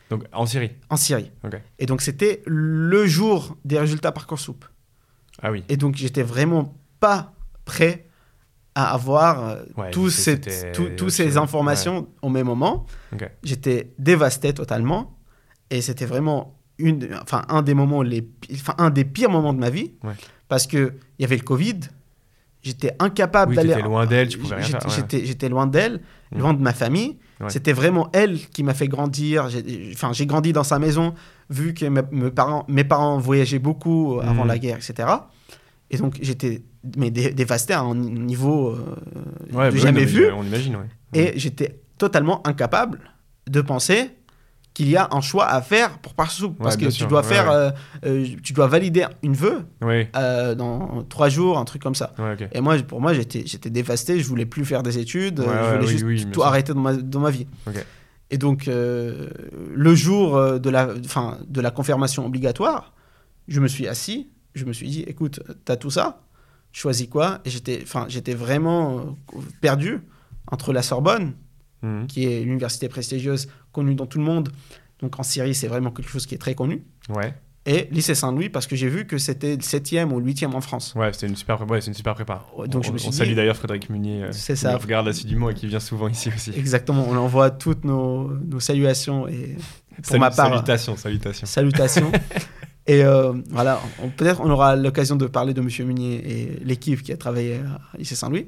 Donc, en Syrie. en Syrie. Et donc, c'était le jour des résultats Parcoursup. Ah oui. Et donc, j'étais vraiment pas prêt à avoir euh, Ouais, tout- toutes ces informations au même moment. J'étais dévasté totalement. Et c'était vraiment une, enfin, un des moments les, enfin, un des pires moments de ma vie. Parce qu'il y avait le Covid. J'étais incapable Oui, d'aller. t'étais loin d'elle, tu pouvais rien J'étais- faire, ouais. J'étais j'étais loin d'elle, loin de ma famille. Ouais. C'était vraiment elle qui m'a fait grandir. J'ai- Enfin, j'ai grandi dans sa maison, vu que mes, parents, mes parents voyageaient beaucoup euh, avant Mm. la guerre, etc. Et donc, j'étais mais dé- dévasté à un niveau euh, Ouais, bah jamais non, vu. On imagine. Et j'étais totalement incapable de penser qu'il y a un choix à faire pour Parcoursup. Parce Ouais, que tu dois Ouais, faire, ouais. euh, euh, tu dois valider une vœu euh, dans trois jours, un truc comme ça. Et moi, pour moi, j'étais, j'étais dévasté. Je voulais plus faire des études. Je voulais oui, juste oui, tout sûr. arrêter dans ma, dans ma vie. Et donc, euh, le jour de la, fin, de la confirmation obligatoire, je me suis assis. Je me suis dit, écoute, t'as tout ça Choisis quoi? Et j'étais, enfin, j'étais vraiment perdu entre la Sorbonne, Mhm. qui est l'université prestigieuse connue dans tout le monde. Donc en Syrie, c'est vraiment quelque chose qui est très connu. Ouais, Et lycée Saint-Louis, parce que j'ai vu que c'était le 7e ou le 8e en France. ouais, c'était une super, ouais, c'est une super prépa. Donc on, je me suis on dit- salue d'ailleurs Frédéric Munier, euh, C'est qui ça. regarde assidûment et qui vient souvent ici aussi. Exactement, on envoie toutes nos, nos salutations et pour Salut- ma part, Salutations, salutations. salutations. et euh, voilà, peut-être on aura l'occasion de parler de Monsieur Munier et l'équipe qui a travaillé à lycée Saint-Louis.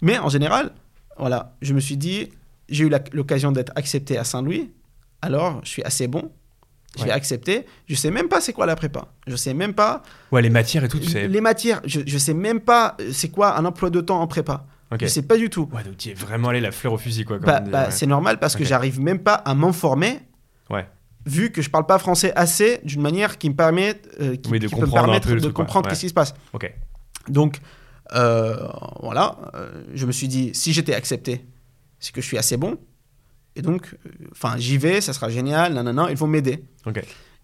Mais en général, voilà, je me suis dit, j'ai eu l'occasion d'être accepté à Saint-Louis, alors je suis assez bon. Je vais accepter. Je sais même pas c'est quoi la prépa. Je sais même pas Ouais, les matières et tout, tu sais. les matières. Je, je sais même pas euh, c'est quoi un emploi de temps en prépa. Ok. Je sais pas du tout. Ouais, donc tu es vraiment allé la fleur au fusil, quoi. Bah, bah, ouais. C'est normal parce que Ok. j'arrive même pas à m'informer. Ouais. Vu que je parle pas français assez d'une manière qui me permet, euh, qui, Oui, de qui peut me permettre de comprendre qu'est-ce qui se passe. Ok. Donc, euh, voilà, euh, je me suis dit, si j'étais accepté, c'est que je suis assez bon. Et donc, euh, enfin, j'y vais, ça sera génial, nanana, ils vont m'aider.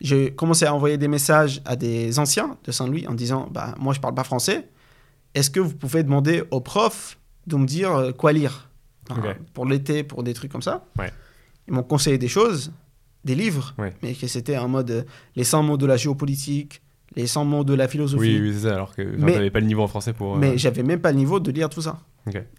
J'ai commencé à envoyer des messages à des anciens de Saint-Louis en disant, bah, moi, je parle pas français. Est-ce que vous pouvez demander aux profs de me dire euh, quoi lire? Enfin. Pour l'été, pour des trucs comme ça. Ouais. Ils m'ont conseillé des choses, des livres, Ouais. mais que c'était en mode euh, les 100 mots de la géopolitique, les 100 mots de la philosophie. Oui, oui, c'est ça, alors que Mais- t'avais pas le niveau en français pour. euh, Mais j'avais même pas le niveau de lire tout ça.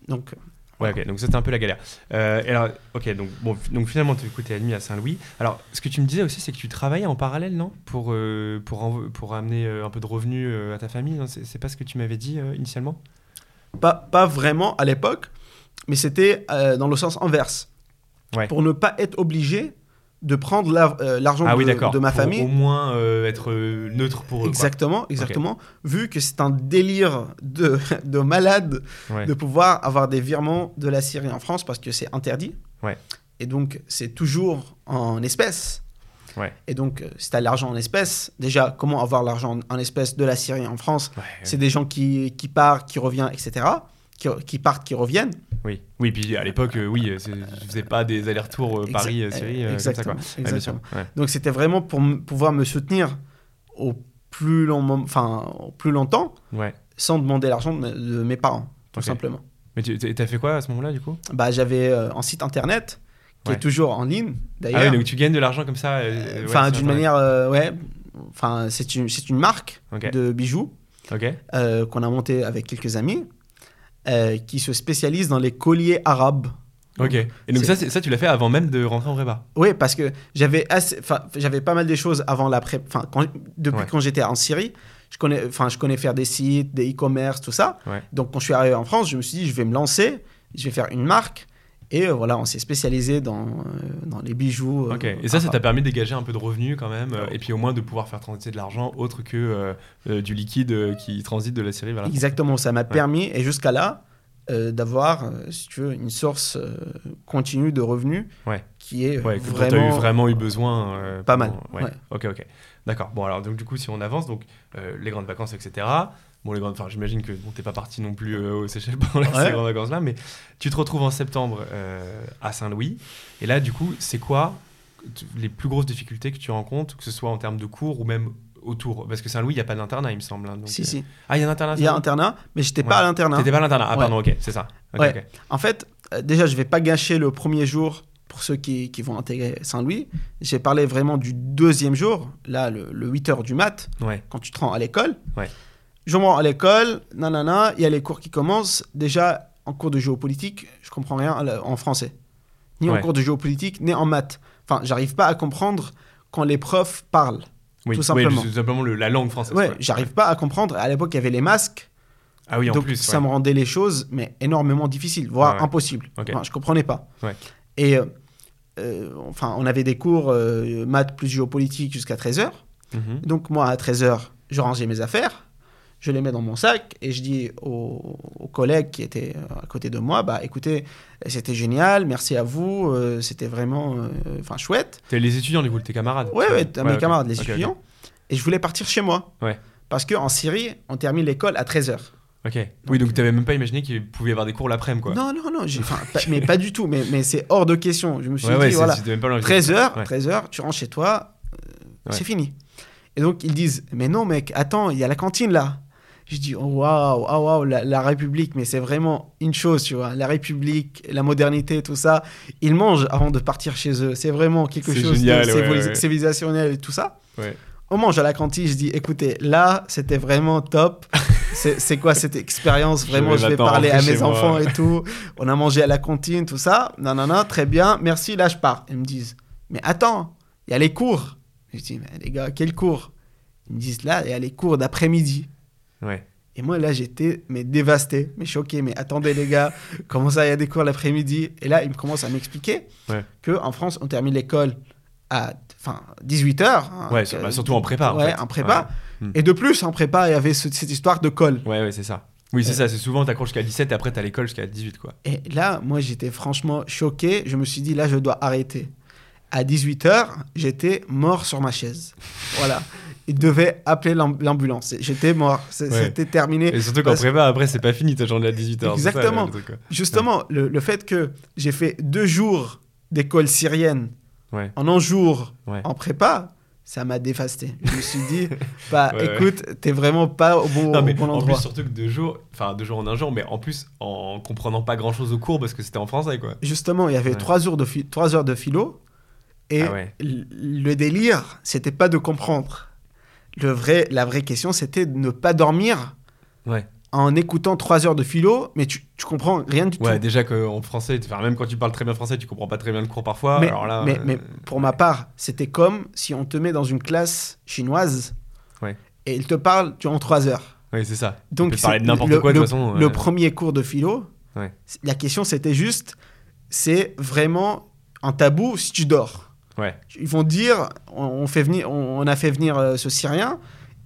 Donc, Ouais, ok, donc c'était un peu la galère. Euh, alors, ok, donc, bon, donc finalement, tu es admis à Saint-Louis. Alors, ce que tu me disais aussi, c'est que tu travaillais en parallèle, non? Pour, euh, pour, pour amener euh, un peu de revenus euh, à ta famille, non C'est pas ce que tu m'avais dit euh, initialement? Pas, pas vraiment à l'époque, mais c'était dans le sens inverse. Ouais. Pour ne pas être obligé de prendre euh, l'argent Ah oui, de, de ma Pour famille. Au moins euh, être euh, neutre pour eux. quoi. Exactement, exactement. Vu que c'est un délire de, de malade Ouais. de pouvoir avoir des virements de la Syrie en France parce que c'est interdit. Ouais. Et donc, c'est toujours en espèces. Ouais. Et donc, si tu as l'argent en espèces, déjà, comment avoir l'argent en espèces de la Syrie en France? C'est des gens qui, qui partent, qui reviennent, etc. Qui, qui partent, qui reviennent. Oui, oui, puis à l'époque, euh, oui, euh, c'est- tu faisais pas des allers-retours euh, Paris-Syrie, comme ça, exactement, quoi. Exactement. Ouais. Donc, c'était vraiment pour pouvoir me soutenir au plus, long enfin, au plus longtemps Ouais. sans demander l'argent de, de mes parents, tout simplement. Mais tu as fait quoi à ce moment-là, du coup? Bah, J'avais euh, un site internet qui est toujours en ligne, Ah d'ailleurs. oui, donc tu gagnes de l'argent comme ça Enfin, d'une manière, ouais. Enfin, c'est une, une marque de bijoux Ok. euh, qu'on a monté avec quelques amis euh, qui se spécialise dans les colliers arabes. Ok. Et donc ça, ça, tu l'as fait avant même de rentrer en prépa. Oui, parce que j'avais j'avais pas mal des choses avant la pré, enfin, quand- depuis Ouais. quand j'étais en Syrie. Je connais, enfin, je connais faire des sites, des e-commerce, tout ça. Ouais. Donc, quand je suis arrivé en France, je me suis dit, je vais me lancer, je vais faire une marque. Et euh, voilà, on s'est spécialisé dans, euh, dans les bijoux. euh, Ok. Et ça, ça t'a permis de dégager un peu de revenus quand même, et puis au moins de pouvoir faire transiter de l'argent autre que du liquide qui transite de la Syrie vers la. Exactement, ça m'a permis, et jusqu'à là, euh, d'avoir, si tu veux, une source euh, continue de revenus Ouais. qui est Ouais, vraiment... t'as eu vraiment eu besoin. euh, Pas mal, Ouais. Ok, ok. D'accord. Bon, alors, donc, du coup, si on avance, donc, les grandes vacances, etc. Bon, les grandes, enfin, j'imagine que bon, t'es pas parti non plus euh, aux Seychelles pendant Ouais. ces grandes vacances-là, mais tu te retrouves en septembre euh, à Saint-Louis. Et là, du coup, c'est quoi les plus grosses difficultés que tu rencontres, que ce soit en termes de cours ou même autour? Parce que Saint-Louis, il n'y a pas d'internat, il me semble. hein, donc, Si, euh, si. Ah, il y a un internat Il y a Saint-Louis? internat, mais j'étais Ouais. pas à l'internat. T'étais pas à l'internat? Ah, Ouais. pardon, ok, c'est ça. Ouais. En fait, euh, déjà, je vais pas gâcher le premier jour pour ceux qui, qui vont intégrer Saint-Louis. J'ai parlé vraiment du deuxième jour, là, le, le 8 h du mat, quand tu te rends à l'école. Ouais. Je me rends à l'école, nanana, il y a les cours qui commencent. Déjà, en cours de géopolitique, je comprends rien en français. Ni en Ouais. cours de géopolitique, ni en maths. Enfin, j'arrive pas à comprendre quand les profs parlent. Oui, Tout oui, simplement. tout simplement le- la langue française. Ouais, quoi. j'arrive pas à comprendre. À l'époque, il y avait les masques. Ah oui, en donc plus. ça ouais. me rendait les choses mais énormément difficiles, voire Ouais, ouais. impossibles. Ok. Enfin, je comprenais pas. Ouais. Et euh, euh, enfin, on avait des cours euh, maths plus géopolitique jusqu'à 13h. Mhm. Donc moi, à 13h, je rangeais mes affaires, je les mets dans mon sac et je dis aux, aux collègues qui étaient euh, à côté de moi, bah écoutez, c'était génial, merci à vous, euh, c'était vraiment euh, enfin chouette. T'es les étudiants, du coup, tes camarades Ouais, ouais, mes camarades, les étudiants. Et je voulais partir chez moi. Ouais. Parce qu'en Syrie, on termine l'école à 13h. Ok. Oui, donc t'avais même pas imaginé qu'il pouvait y avoir des cours l'après-midi, quoi. Non, non, non, pas- mais pas du tout, mais, mais c'est hors de question. Je me suis ouais, dit, ouais, voilà, c'était même pas l'envie. 13h, Ouais. 13h, tu rentres chez toi, euh, c'est fini. Et donc ils disent, mais non mec, attends, il y a la cantine là. Je dis, oh, waouh, ah, waouh, la, la République, mais c'est vraiment une chose, tu vois. La République, la modernité, tout ça, ils mangent avant de partir chez eux. C'est vraiment quelque chose génial, de ouais, civili- ouais. civilisationnel et tout ça. Ouais. On mange à la cantine, je dis, écoutez, là, c'était vraiment top. C'est quoi cette expérience? Je Vraiment, vais je vais parler à mes moi. enfants et tout. On a mangé à la cantine, tout ça. Non, non, non, très bien, merci, là, je pars. Ils me disent, mais attends, il y a les cours. Je dis, mais les gars, quels cours? Ils me disent, là, il y a les cours d'après-midi. Ouais. Et moi, là, j'étais mais dévasté, mais choqué. Mais attendez, les gars, comment ça, il y a des cours l'après-midi? Et là, ils me commencent à m'expliquer Ouais. qu'en France, on termine l'école à enfin, 18h. Ouais, sur- bah, surtout en prépa. en Ouais, fait. en prépa. Ouais. Et de plus, en prépa, il y avait ce- cette histoire de colle. Ouais, ouais, c'est ça. Oui, c'est Euh. ça. C'est souvent, t'accroches jusqu'à 17 et après, t'as l'école jusqu'à 18, quoi. Et là, moi, j'étais franchement choqué. Je me suis dit, là, je dois arrêter. À 18h, j'étais mort sur ma chaise. Voilà. Il devait appeler l'am- l'ambulance. J'étais mort. Ouais. C'était terminé. Et surtout qu'en prépa, après, c'est pas fini ta journée à 18h. Exactement. Justement, le, le fait que j'ai fait deux jours d'école syrienne Ouais. en un jour en prépa, ça m'a dévasté. Je me suis dit, bah Ouais, ouais. écoute, t'es vraiment pas au bon, Non, mais au bon en plus, surtout que deux jours, enfin deux jours en un jour, mais en plus en comprenant pas grand chose au cours parce que c'était en français, quoi. Justement, il y avait Ouais. trois, jours de trois heures de philo et Ah le délire, c'était pas de comprendre. Le vrai, la vraie question, c'était de ne pas dormir Ouais. en écoutant trois heures de philo, mais tu, tu comprends rien du Ouais, tout. déjà qu'en français, enfin, même quand tu parles très bien français, tu comprends pas très bien le cours parfois. mais, alors là, mais, euh, mais pour ma part, c'était comme si on te met dans une classe chinoise Ouais. et il te parle durant trois heures. Ouais, c'est ça. Donc, tu peux parler de n'importe le- quoi de toute façon. le premier cours de philo, la question c'était juste, c'est vraiment un tabou si tu dors. Ouais. Ils vont dire, on, on fait venir, on, on a fait venir euh, ce Syrien,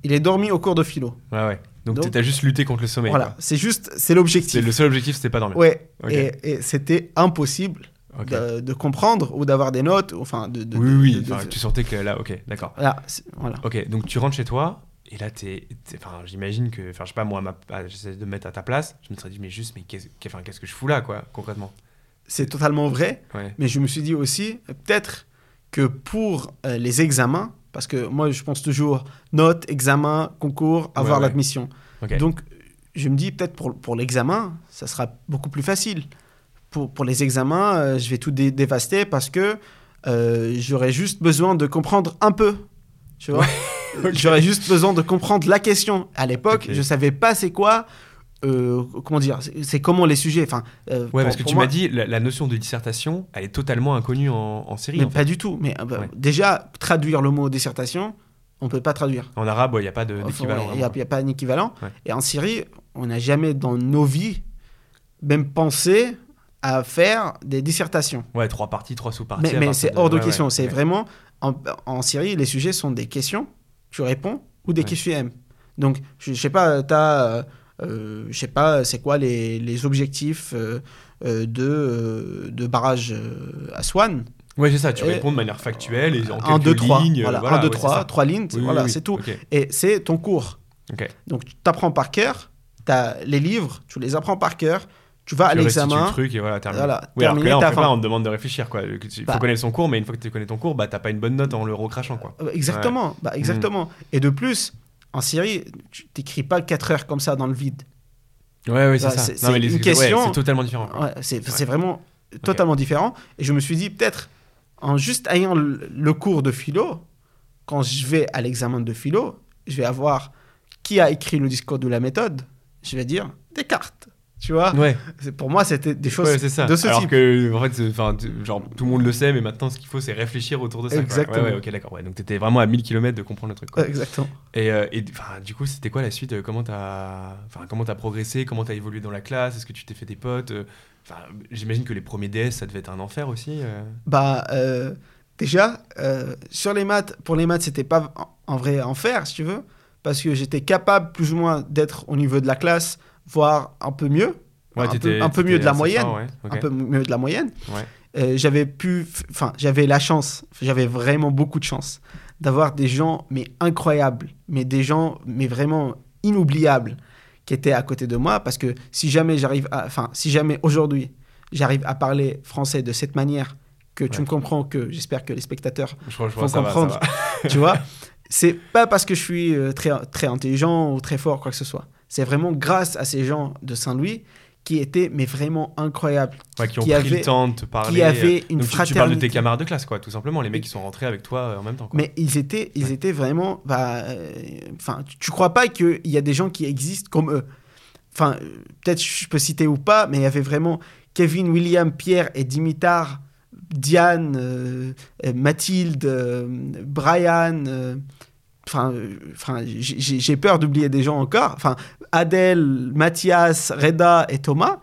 il est dormi au cours de philo. Ouais, ouais. Donc, Donc- t'as juste lutté contre le sommeil. voilà, c'est juste, c'est l'objectif. le seul objectif, c'était pas dormir. Ouais, et, et c'était impossible de, de comprendre ou d'avoir des notes, enfin de... de- oui, oui. de- de- enfin, tu sentais que là, ok, d'accord. C'est- voilà. Ok, donc tu rentres chez toi, et là, t'es. Enfin, j'imagine que. Enfin, je sais pas, moi, ah, j'essaie de me mettre à ta place. Je me serais dit, mais juste, mais qu'est-ce que je fous là, quoi, concrètement? C'est totalement vrai, Ouais. mais je me suis dit aussi, peut-être que pour euh, les examens, parce que moi je pense toujours notes, examens, concours, avoir ouais. l'admission. Donc je me dis peut-être pour, pour l'examen, ça sera beaucoup plus facile. Pour, pour les examens, euh, je vais tout dé- dévaster parce que euh, j'aurais juste besoin de comprendre un peu. Tu vois? J'aurais juste besoin de comprendre la question. À l'époque, Ok. je savais pas c'est quoi. Euh, comment dire C'est comment les sujets. Enfin, euh, Ouais, pour- parce que tu m'as dit, la, la notion de dissertation, elle est totalement inconnue en, en Syrie. Mais en, fait. pas du tout. Mais euh, bah, Ouais. déjà, traduire le mot dissertation, on peut pas traduire. En arabe, il n'y a pas d'équivalent. Il n'y a, pas un équivalent. Ouais. Et en Syrie, on n'a jamais dans nos vies même pensé à faire des dissertations. Ouais, trois parties, trois sous-parties. Mais, c'est hors de ouais, question. ouais, c'est ouais. vraiment. En, en Syrie, les sujets sont des questions, tu réponds, ou des Ouais. questions. Donc, je, je sais pas, tu as. Je sais pas, c'est quoi les, les objectifs euh, euh, de, euh, de barrage euh, à Swan Ouais, c'est ça, tu Et- réponds de manière factuelle et en 1, quelques 2, 3. lignes. Voilà, voilà, 1, 2, ouais, c'est 3, ça. 3 lignes, Oui, oui, voilà, oui. c'est tout. Et c'est ton cours. Donc, tu t'apprends par cœur, tu as les livres, tu les apprends par cœur, tu vas à Tu l'examen. le truc et voilà, terminé. Voilà, oui, alors que terminé, là, en t'as prépa, faim. on te demande de réfléchir. Quoi. Il faut Bah. connaître son cours, mais une fois que tu connais ton cours, bah, t'as pas une bonne note en le recrachant. Quoi. Euh, Exactement, bah, exactement. Et de plus, en Syrie, tu t'écris pas 4 heures comme ça dans le vide. Ouais, ouais, c'est Bah, ça. c'est- les- une ouais, question- c'est totalement différent. quoi. Ouais, c'est c'est vraiment totalement différent. Et je me suis dit, peut-être, en juste ayant le, le cours de philo, quand je vais à l'examen de philo, je vais avoir qui a écrit le discours de la méthode. Je vais dire Descartes. Tu vois Ouais, Pour moi, c'était des choses ouais c'est ça. de ce Alors type. que, en fait, enfin, genre, tout le monde le sait, mais maintenant, ce qu'il faut, c'est réfléchir autour de ça. Exactement. Ouais, ouais, ok, d'accord. Ouais. Donc, t'étais vraiment à 1000 km de comprendre le truc. quoi. Exactement. Et, euh, et, du coup, c'était quoi la suite euh, Comment t'as t'as progressé Comment t'as évolué dans la classe Est-ce que tu t'es fait des potes Euh, Enfin, J'imagine que les premiers DS, ça devait être un enfer aussi. euh. Bah, euh, déjà, sur les maths, pour les maths, c'était pas en, en vrai enfer, si tu veux, parce que j'étais capable plus ou moins d'être au niveau de la classe, voire un peu mieux, Ouais, un, peu, t'étais- un peu mieux de la moyenne, ouais. Un peu mieux de la moyenne. Ouais. Euh, j'avais pu, enfin, j'avais la chance, j'avais vraiment beaucoup de chance d'avoir des gens, mais incroyables, mais des gens, mais vraiment inoubliables, qui étaient à côté de moi, parce que si jamais j'arrive enfin, si jamais aujourd'hui j'arrive à parler français de cette manière, que tu me comprends, que j'espère que les spectateurs ça comprendre. va. tu vois c'est pas parce que je suis euh, très, très intelligent ou très fort quoi que ce soit c'est vraiment grâce à ces gens de Saint-Louis qui étaient mais vraiment incroyables Ouais, qui ont qui pris avait- le temps de te parler. qui avaient une Donc, tu- tu, parles de fraternité tes camarades de classe, quoi, tout simplement. Les mecs qui sont rentrés avec toi euh, en même temps. Quoi. mais ils étaient ils Ouais. étaient vraiment bah euh, enfin tu, tu crois pas qu'il y a des gens qui existent comme eux enfin euh, peut-être je peux citer ou pas mais il y avait vraiment Kevin William Pierre et Dimitar Diane euh, euh, Mathilde euh, Brian euh, enfin enfin j'ai- peur d'oublier des gens encore. Enfin Adèle Mathias Reda et Thomas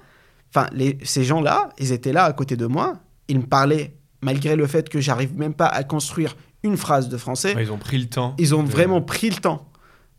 enfin les, ces gens là ils étaient là à côté de moi. Ils me parlaient malgré le fait que j'arrive même pas à construire une phrase de français. Ouais, ils ont pris le temps. ils ont de- vraiment pris le temps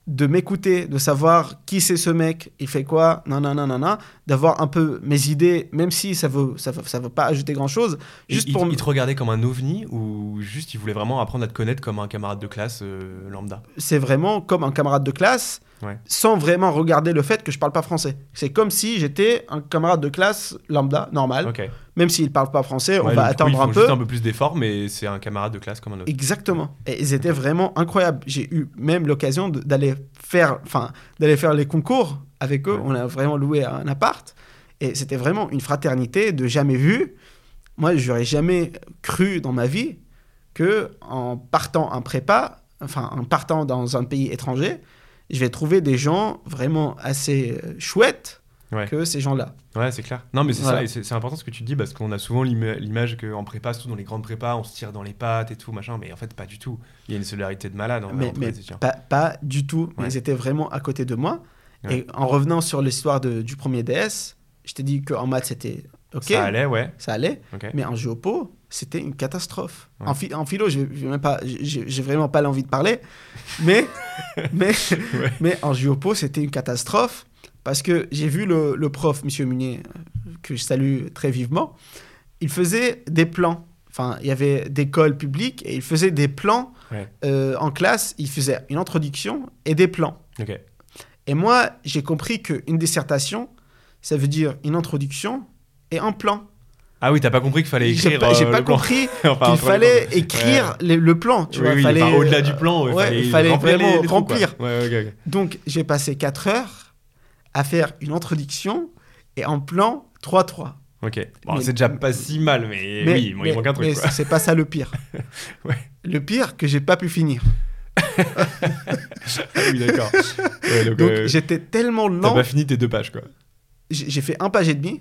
de m'écouter, de savoir qui c'est ce mec, il fait quoi, non, non, non, non, d'avoir un peu mes idées, même si ça veut, ça veut, ça veut pas ajouter grand chose, juste ils, pour. ils te regardaient comme un ovni ou juste ils voulaient vraiment apprendre à te connaître comme un camarade de classe euh, lambda? C'est vraiment comme un camarade de classe, Ouais. sans vraiment regarder le fait que je parle pas français. C'est comme si j'étais un camarade de classe lambda, normal, même s'il parle pas français, on va attendre un peu. juste un peu plus d'efforts, mais c'est un camarade de classe comme un autre. Exactement. Et ils étaient vraiment incroyables. J'ai eu même l'occasion d'aller faire, enfin, d'aller faire les concours avec eux. Ouais. On a vraiment loué un appart. Et c'était vraiment une fraternité de jamais vu. Moi, j'aurais jamais cru dans ma vie que en partant en prépa, enfin, en partant dans un pays étranger, je vais trouver des gens vraiment assez euh, chouettes Ouais. que ces gens-là. Ouais, c'est clair. Non, mais c'est Voilà. ça, c'est important ce que tu dis parce qu'on a souvent l'ima- l'image qu'en prépa, surtout dans les grandes prépas, on se tire dans les pattes et tout, machin, mais en fait, pas du tout. Il y a une solidarité de malade en mais, mais pas, pas du tout. Ouais. Ils étaient vraiment à côté de moi. Ouais. Et en revenant sur l'histoire du premier DS, je t'ai dit qu'en maths, c'était OK, Ça allait, ouais. ça allait. Mais en géopo, c'était une catastrophe. Ouais. En, phi- en philo, j'ai vraiment pas l'envie de parler. Mais, mais, Ouais. mais en géopo, c'était une catastrophe. Parce que j'ai vu le, le prof, Monsieur Munier, que je salue très vivement, il faisait des plans. Enfin, il y avait des cols publics et il faisait des plans Ouais. euh, en classe. Il faisait une introduction et des plans. Et moi, j'ai compris qu'une dissertation, ça veut dire une introduction et un plan. Ah oui, t'as pas compris qu'il fallait J'ai écrire. pas, j'ai euh, pas le plan. compris Enfin, qu'il fallait écrire le, le plan. Tu Oui, vois, oui, fallait, enfin, au-delà du euh, plan, il ouais, fallait, il fallait vraiment les remplir. Ouais, ok, ok. Donc, j'ai passé 4 heures à faire une introduction et un plan 3-3. Ok. Bon, c'est déjà pas si mal, mais, Mais, oui, bon, il mais- manque un truc. mais quoi. c'est pas ça le pire. Ouais. Le pire, que j'ai pas pu finir. Ah oui, d'accord. Ouais, donc, euh, j'étais tellement t'as lent. pas fini tes deux pages, quoi. J'ai fait un page et demi,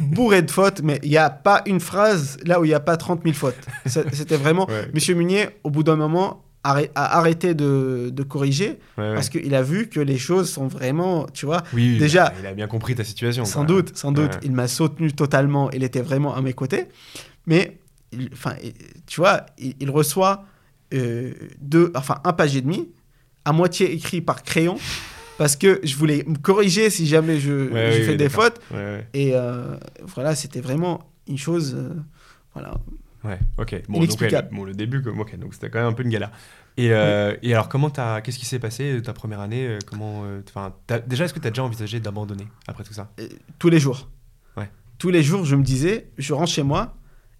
bourré de fautes, mais il n'y a pas une phrase là où il n'y a pas 30 000 fautes. C'était vraiment. Ouais. Monsieur Munier, au bout d'un moment, a arrêté de, de corriger Ouais, ouais. parce qu'il a vu que les choses sont vraiment. Tu vois, Oui, oui, déjà- bah, il a bien compris ta situation. sans quoi. doute, sans doute, Ouais. il m'a soutenu totalement. Il était vraiment à mes côtés. Mais, enfin, tu vois, il, il reçoit euh, deux, enfin, un page et demi, à moitié écrit par crayon. Parce que je voulais me corriger si jamais je, Ouais, je oui, fais oui, des fautes. Ouais. Et euh, voilà, c'était vraiment une chose. euh, voilà. Ouais, ok. Bon, donc, le, bon, le début, comme- ok, donc c'était quand même un peu une galère. Et, euh, et alors, comment t'as, qu'est-ce qui s'est passé ta première année Comment, enfin, déjà, est-ce que t'as déjà envisagé d'abandonner après tout ça? Tous les jours. Ouais. Tous les jours, je me disais, je rentre chez moi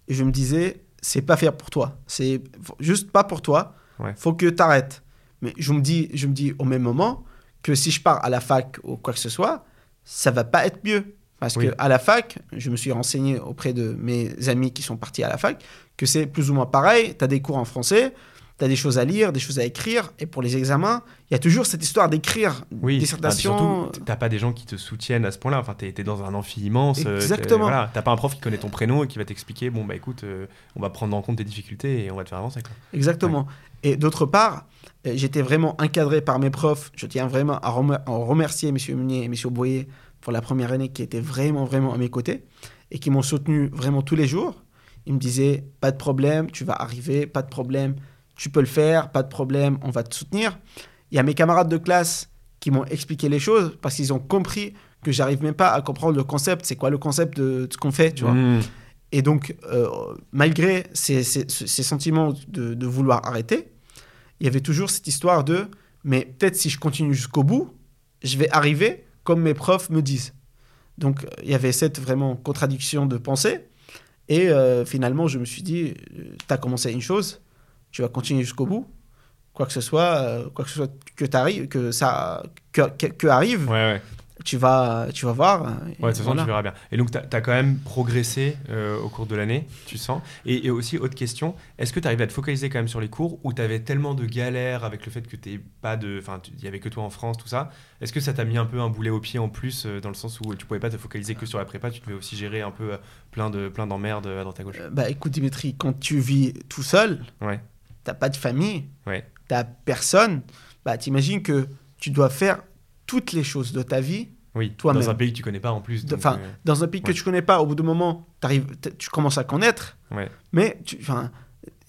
et je me disais, c'est pas faire pour toi. C'est juste pas pour toi. Ouais. Faut que tu arrêtes. Mais je me dis, je me dis au même moment que si je pars à la fac ou quoi que ce soit, ça va pas être mieux. Parce Oui. que à la fac, je me suis renseigné auprès de mes amis qui sont partis à la fac, que c'est plus ou moins pareil. Tu as des cours en français, tu as des choses à lire, des choses à écrire. Et pour les examens, il y a toujours cette histoire d'écrire Oui, dissertation. Ah, surtout, t'as pas des gens qui te soutiennent à ce point-là. Enfin, t'es es dans un amphi immense. euh, Exactement. t'es- Voilà, t'as pas un prof qui connaît ton prénom et qui va t'expliquer bon, bah écoute, euh, on va prendre en compte tes difficultés et on va te faire avancer. Quoi. Exactement. Et d'autre part, euh, j'étais vraiment encadré par mes profs. Je tiens vraiment à, remer- à remercier M. Munier et M. Boyer pour la première année qui étaient vraiment, vraiment à mes côtés et qui m'ont soutenu vraiment tous les jours. Ils me disaient pas de problème, tu vas arriver, pas de problème, tu peux le faire, pas de problème, on va te soutenir. Il y a mes camarades de classe qui m'ont expliqué les choses parce qu'ils ont compris que j'arrive même pas à comprendre le concept. C'est quoi le concept de, de ce qu'on fait, tu vois Mmh. et donc, euh, malgré ces, ces- ces sentiments de, de vouloir arrêter, il y avait toujours cette histoire de mais peut-être si je continue jusqu'au bout, je vais arriver comme mes profs me disent. Donc, euh, il y avait cette vraiment contradiction de pensée. Et euh, finalement, je me suis dit tu as commencé une chose, tu vas continuer jusqu'au bout. Quoi que ce soit, euh, quoi que ce soit que, que ça que, que- que arrive, Ouais, ouais. tu vas, tu vas voir. et Ouais, de toute façon, tu verras bien. Et donc, tu as, quand même progressé euh, au cours de l'année, tu sens. Et, et aussi, autre question, est-ce que tu arrives à te focaliser quand même sur les cours ou tu avais tellement de galères avec le fait que tu pas de. Enfin, il y avait que toi en France, tout ça? Est-ce que ça t'a mis un peu un boulet au pied en plus, euh, dans le sens où tu pouvais pas te focaliser que sur la prépa, tu devais aussi gérer un peu euh, plein de plein d'emmerdes à droite à gauche? Bah écoute Dimitri, quand tu vis tout seul, Ouais. T'as pas de famille, Ouais. t'as personne, bah t'imagines que tu dois faire toutes les choses de ta vie Oui, Toi-même. dans un pays que tu connais pas en plus. Enfin, euh, dans un pays que Ouais. tu connais pas. Au bout d'un moment, t'arrives- tu commences à connaître, ouais, mais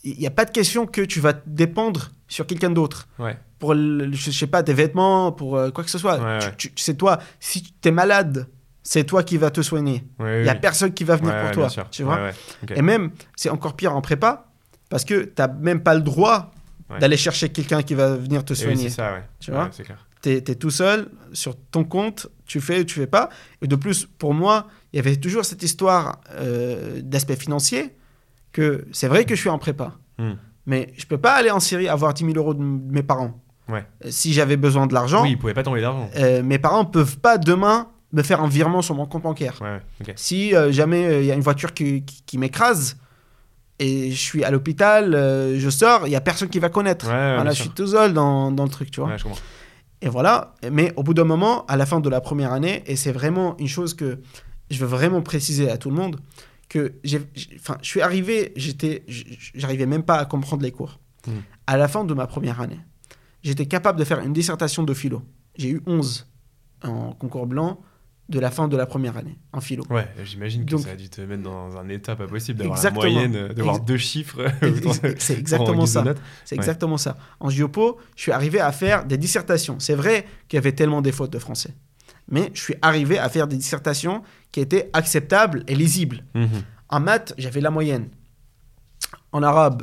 il n'y a pas de question que tu vas dépendre sur quelqu'un d'autre. ouais, Pour, le- je sais pas, tes vêtements, pour euh, quoi que ce soit. Tu- tu- c'est toi, si tu es malade, c'est toi qui vas te soigner. ouais, Il n'y a oui. personne qui va venir pour toi. bien sûr. Tu vois. Et même, c'est encore pire en prépa, parce que tu n'as même pas le droit Ouais. d'aller chercher quelqu'un qui va venir te oui, soigner. c'est ça, ouais. Tu vois tu es, tout seul sur ton compte, tu fais ou tu fais pas. Et de plus, pour moi, il y avait toujours cette histoire euh, d'aspect financier, que c'est vrai que je suis en prépa, Hmm. mais je peux pas aller en Syrie avoir 10 000 euros de mes parents. Ouais. Euh, Si j'avais besoin de l'argent, Oui, il pouvait pas tomber d'argent. euh, mes parents peuvent pas demain me faire un virement sur mon compte bancaire. Ouais. Si euh, jamais il y a une voiture qui, qui- qui m'écrase et je suis à l'hôpital, euh, je sors, il y a personne qui va connaître. Ouais, ouais, voilà, je suis tout seul dans, dans le truc, tu vois. Ouais, je comprends. Et voilà. Mais au bout d'un moment, à la fin de la première année, et c'est vraiment une chose que je veux vraiment préciser à tout le monde, que j'ai, j'ai- enfin, je suis arrivé, j'étais, j'arrivais même pas à comprendre les cours. Mm. À la fin de ma première année, j'étais capable de faire une dissertation de philo. J'ai eu 11 en concours blanc de la fin de la première année en philo. Ouais, j'imagine que Donc- ça a dû te mettre dans un état pas possible d'avoir la moyenne, euh, d'avoir deux chiffres. C'est exactement ça. C'est Ouais. exactement ça. En Giopo, je suis arrivé à faire des dissertations. C'est vrai qu'il y avait tellement des fautes de français. Mais je suis arrivé à faire des dissertations qui étaient acceptables et lisibles. Mhm. En maths, j'avais la moyenne. En arabe,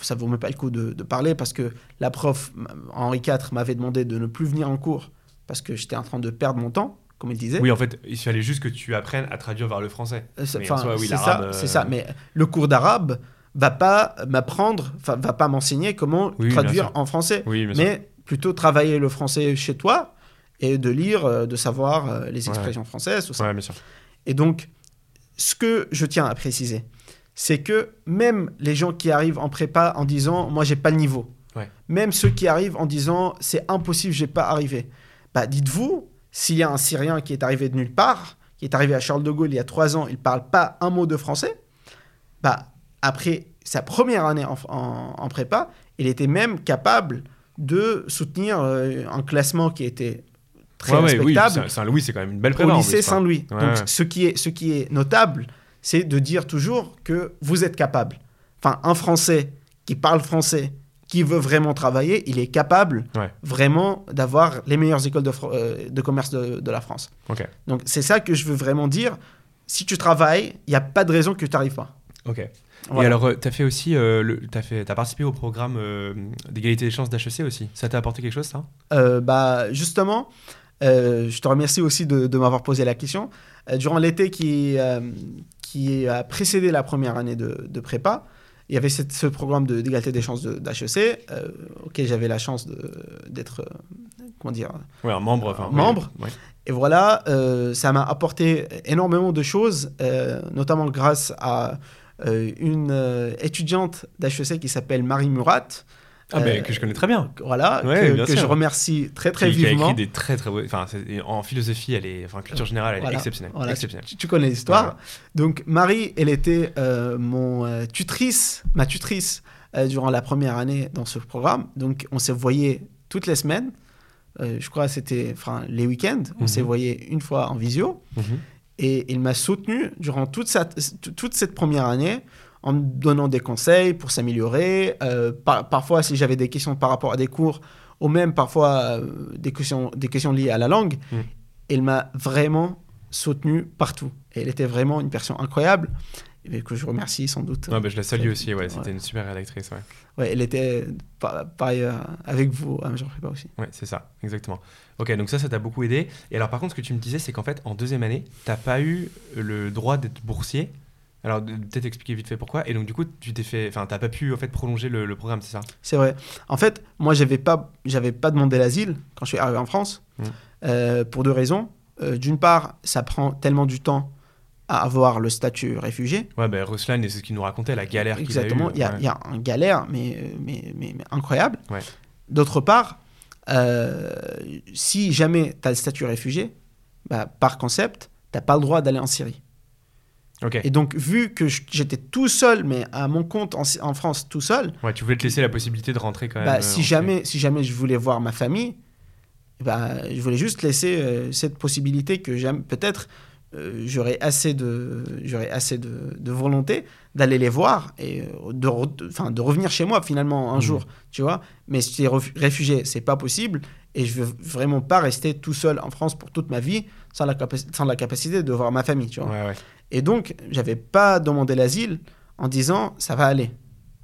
ça ne vaut même pas le coup de, de parler parce que la prof, Henri IV, m'avait demandé de ne plus venir en cours parce que j'étais en train de perdre mon temps, comme il disait. Oui, en fait, il fallait juste que tu apprennes à traduire vers le français. Euh, c'est- oui, ça, euh, c'est ça. Mais le cours d'arabe va pas m'apprendre, va pas m'enseigner comment Oui, traduire en français. Oui, sûr. mais plutôt travailler le français chez toi et de lire, euh, de savoir euh, les Ouais. expressions françaises, tout ça. Ouais, bien sûr. Et donc, ce que je tiens à préciser, c'est que même les gens qui arrivent en prépa en disant moi j'ai pas le niveau, Ouais. même ceux qui arrivent en disant c'est impossible, j'ai pas arrivé, bah dites-vous s'il y a un Syrien qui est arrivé de nulle part, qui est arrivé à Charles de Gaulle il y a trois ans, il parle pas un mot de français, bah après sa première année en, en- en prépa, il était même capable de soutenir euh, un classement qui était très Ouais, oui, respectable Saint- Saint-Louis, c'est quand même une belle au prépa. en lycée. Saint-Louis. Ouais, Donc, ouais. Ce, qui est, ce qui est notable, c'est de dire toujours que vous êtes capable. Enfin, un Français qui parle français, qui veut vraiment travailler, il est capable Ouais. vraiment d'avoir les meilleures écoles de, euh, de commerce de, de la France. Ok. Donc, c'est ça que je veux vraiment dire. Si tu travailles, il n'y a pas de raison que tu n'arrives pas. Ok. Et alors, tu as fait aussi, euh, le, t'as fait, as participé au programme euh, d'égalité des chances d'HEC aussi. Ça t'a apporté quelque chose, ça? Euh, bah, justement, euh, je te remercie aussi de, de m'avoir posé la question. Euh, durant l'été qui, euh, qui a précédé la première année de prépa, il y avait cette- ce programme de- d'égalité des chances de- d'HEC, euh, auquel j'avais la chance de- d'être, euh, comment dire, Ouais, un membre. enfin, Un oui, membre. et voilà, euh, ça m'a apporté énormément de choses, euh, notamment grâce à une étudiante d'HEC qui s'appelle Marie Murat, Ah, Euh, mais que je connais très bien. Voilà, Ouais, que, bien que sûr. je remercie très très Qui- qui a vivement. écrit des très très beaux. Enfin, en philosophie, elle est. Enfin, culture générale, elle Voilà, est exceptionnelle. voilà, exceptionnelle. Tu, tu connais l'histoire. Voilà. Donc Marie, elle était euh, mon euh, tutrice, ma tutrice euh, durant la première année dans ce programme. Donc on s'est voyé toutes les semaines. Euh, je crois que c'était enfin les week-ends. On Mhm. s'est voyé une fois en visio. Mhm. Et il m'a soutenu durant toute cette première année en me donnant des conseils pour s'améliorer. Euh, par- parfois, si j'avais des questions par rapport à des cours, ou même parfois euh, des, questions, des questions liées à la langue, Mm. il m'a vraiment soutenu partout. Et elle était vraiment une personne incroyable, et que je remercie sans doute. Ouais, bah, je la salue aussi, ouais, c'était une super rédactrice. Ouais, Ouais, elle était pa- pareil euh, avec vous, à Major Prépa aussi. ouais c'est ça, exactement. Ok, donc ça, ça t'a beaucoup aidé. Et alors, par contre, ce que tu me disais, c'est qu'en fait, en deuxième année, t'as pas eu le droit d'être boursier. Alors, peut-être expliquer vite fait pourquoi. Et donc, du coup, tu t'es fait. Enfin, t'as pas pu, en fait, prolonger le, le programme, c'est ça? C'est vrai. En fait, moi, j'avais pas, j'avais pas demandé l'asile quand je suis arrivé en France, Mm. euh, pour deux raisons. Euh, D'une part, ça prend tellement du temps à avoir le statut réfugié. Ouais, bah, Ruslan, c'est ce qu'il nous racontait, la galère qu'il a eue. Exactement. Il y, a, ouais. il y a un galère, mais, mais, mais, mais incroyable. Ouais. D'autre part, euh, si jamais tu as le statut réfugié, bah, par concept, tu n'as pas le droit d'aller en Syrie. Et donc, vu que j'étais tout seul, mais à mon compte en, en France tout seul, Ouais, tu voulais te laisser la possibilité de rentrer quand même. bah, euh, si, jamais, si jamais je voulais voir ma famille, bah, je voulais juste laisser euh, cette possibilité que j'aime. Peut-être euh, j'aurais assez de, assez de, de volonté d'aller les voir et de, re- de- enfin, de revenir chez moi finalement un Mhm. jour, tu vois. Mais si tu es réfugié, c'est pas possible et je veux vraiment pas rester tout seul en France pour toute ma vie sans la, capaci- sans la capacité de voir ma famille, tu vois. Ouais, ouais. Et donc, j'avais pas demandé l'asile en disant ça va aller.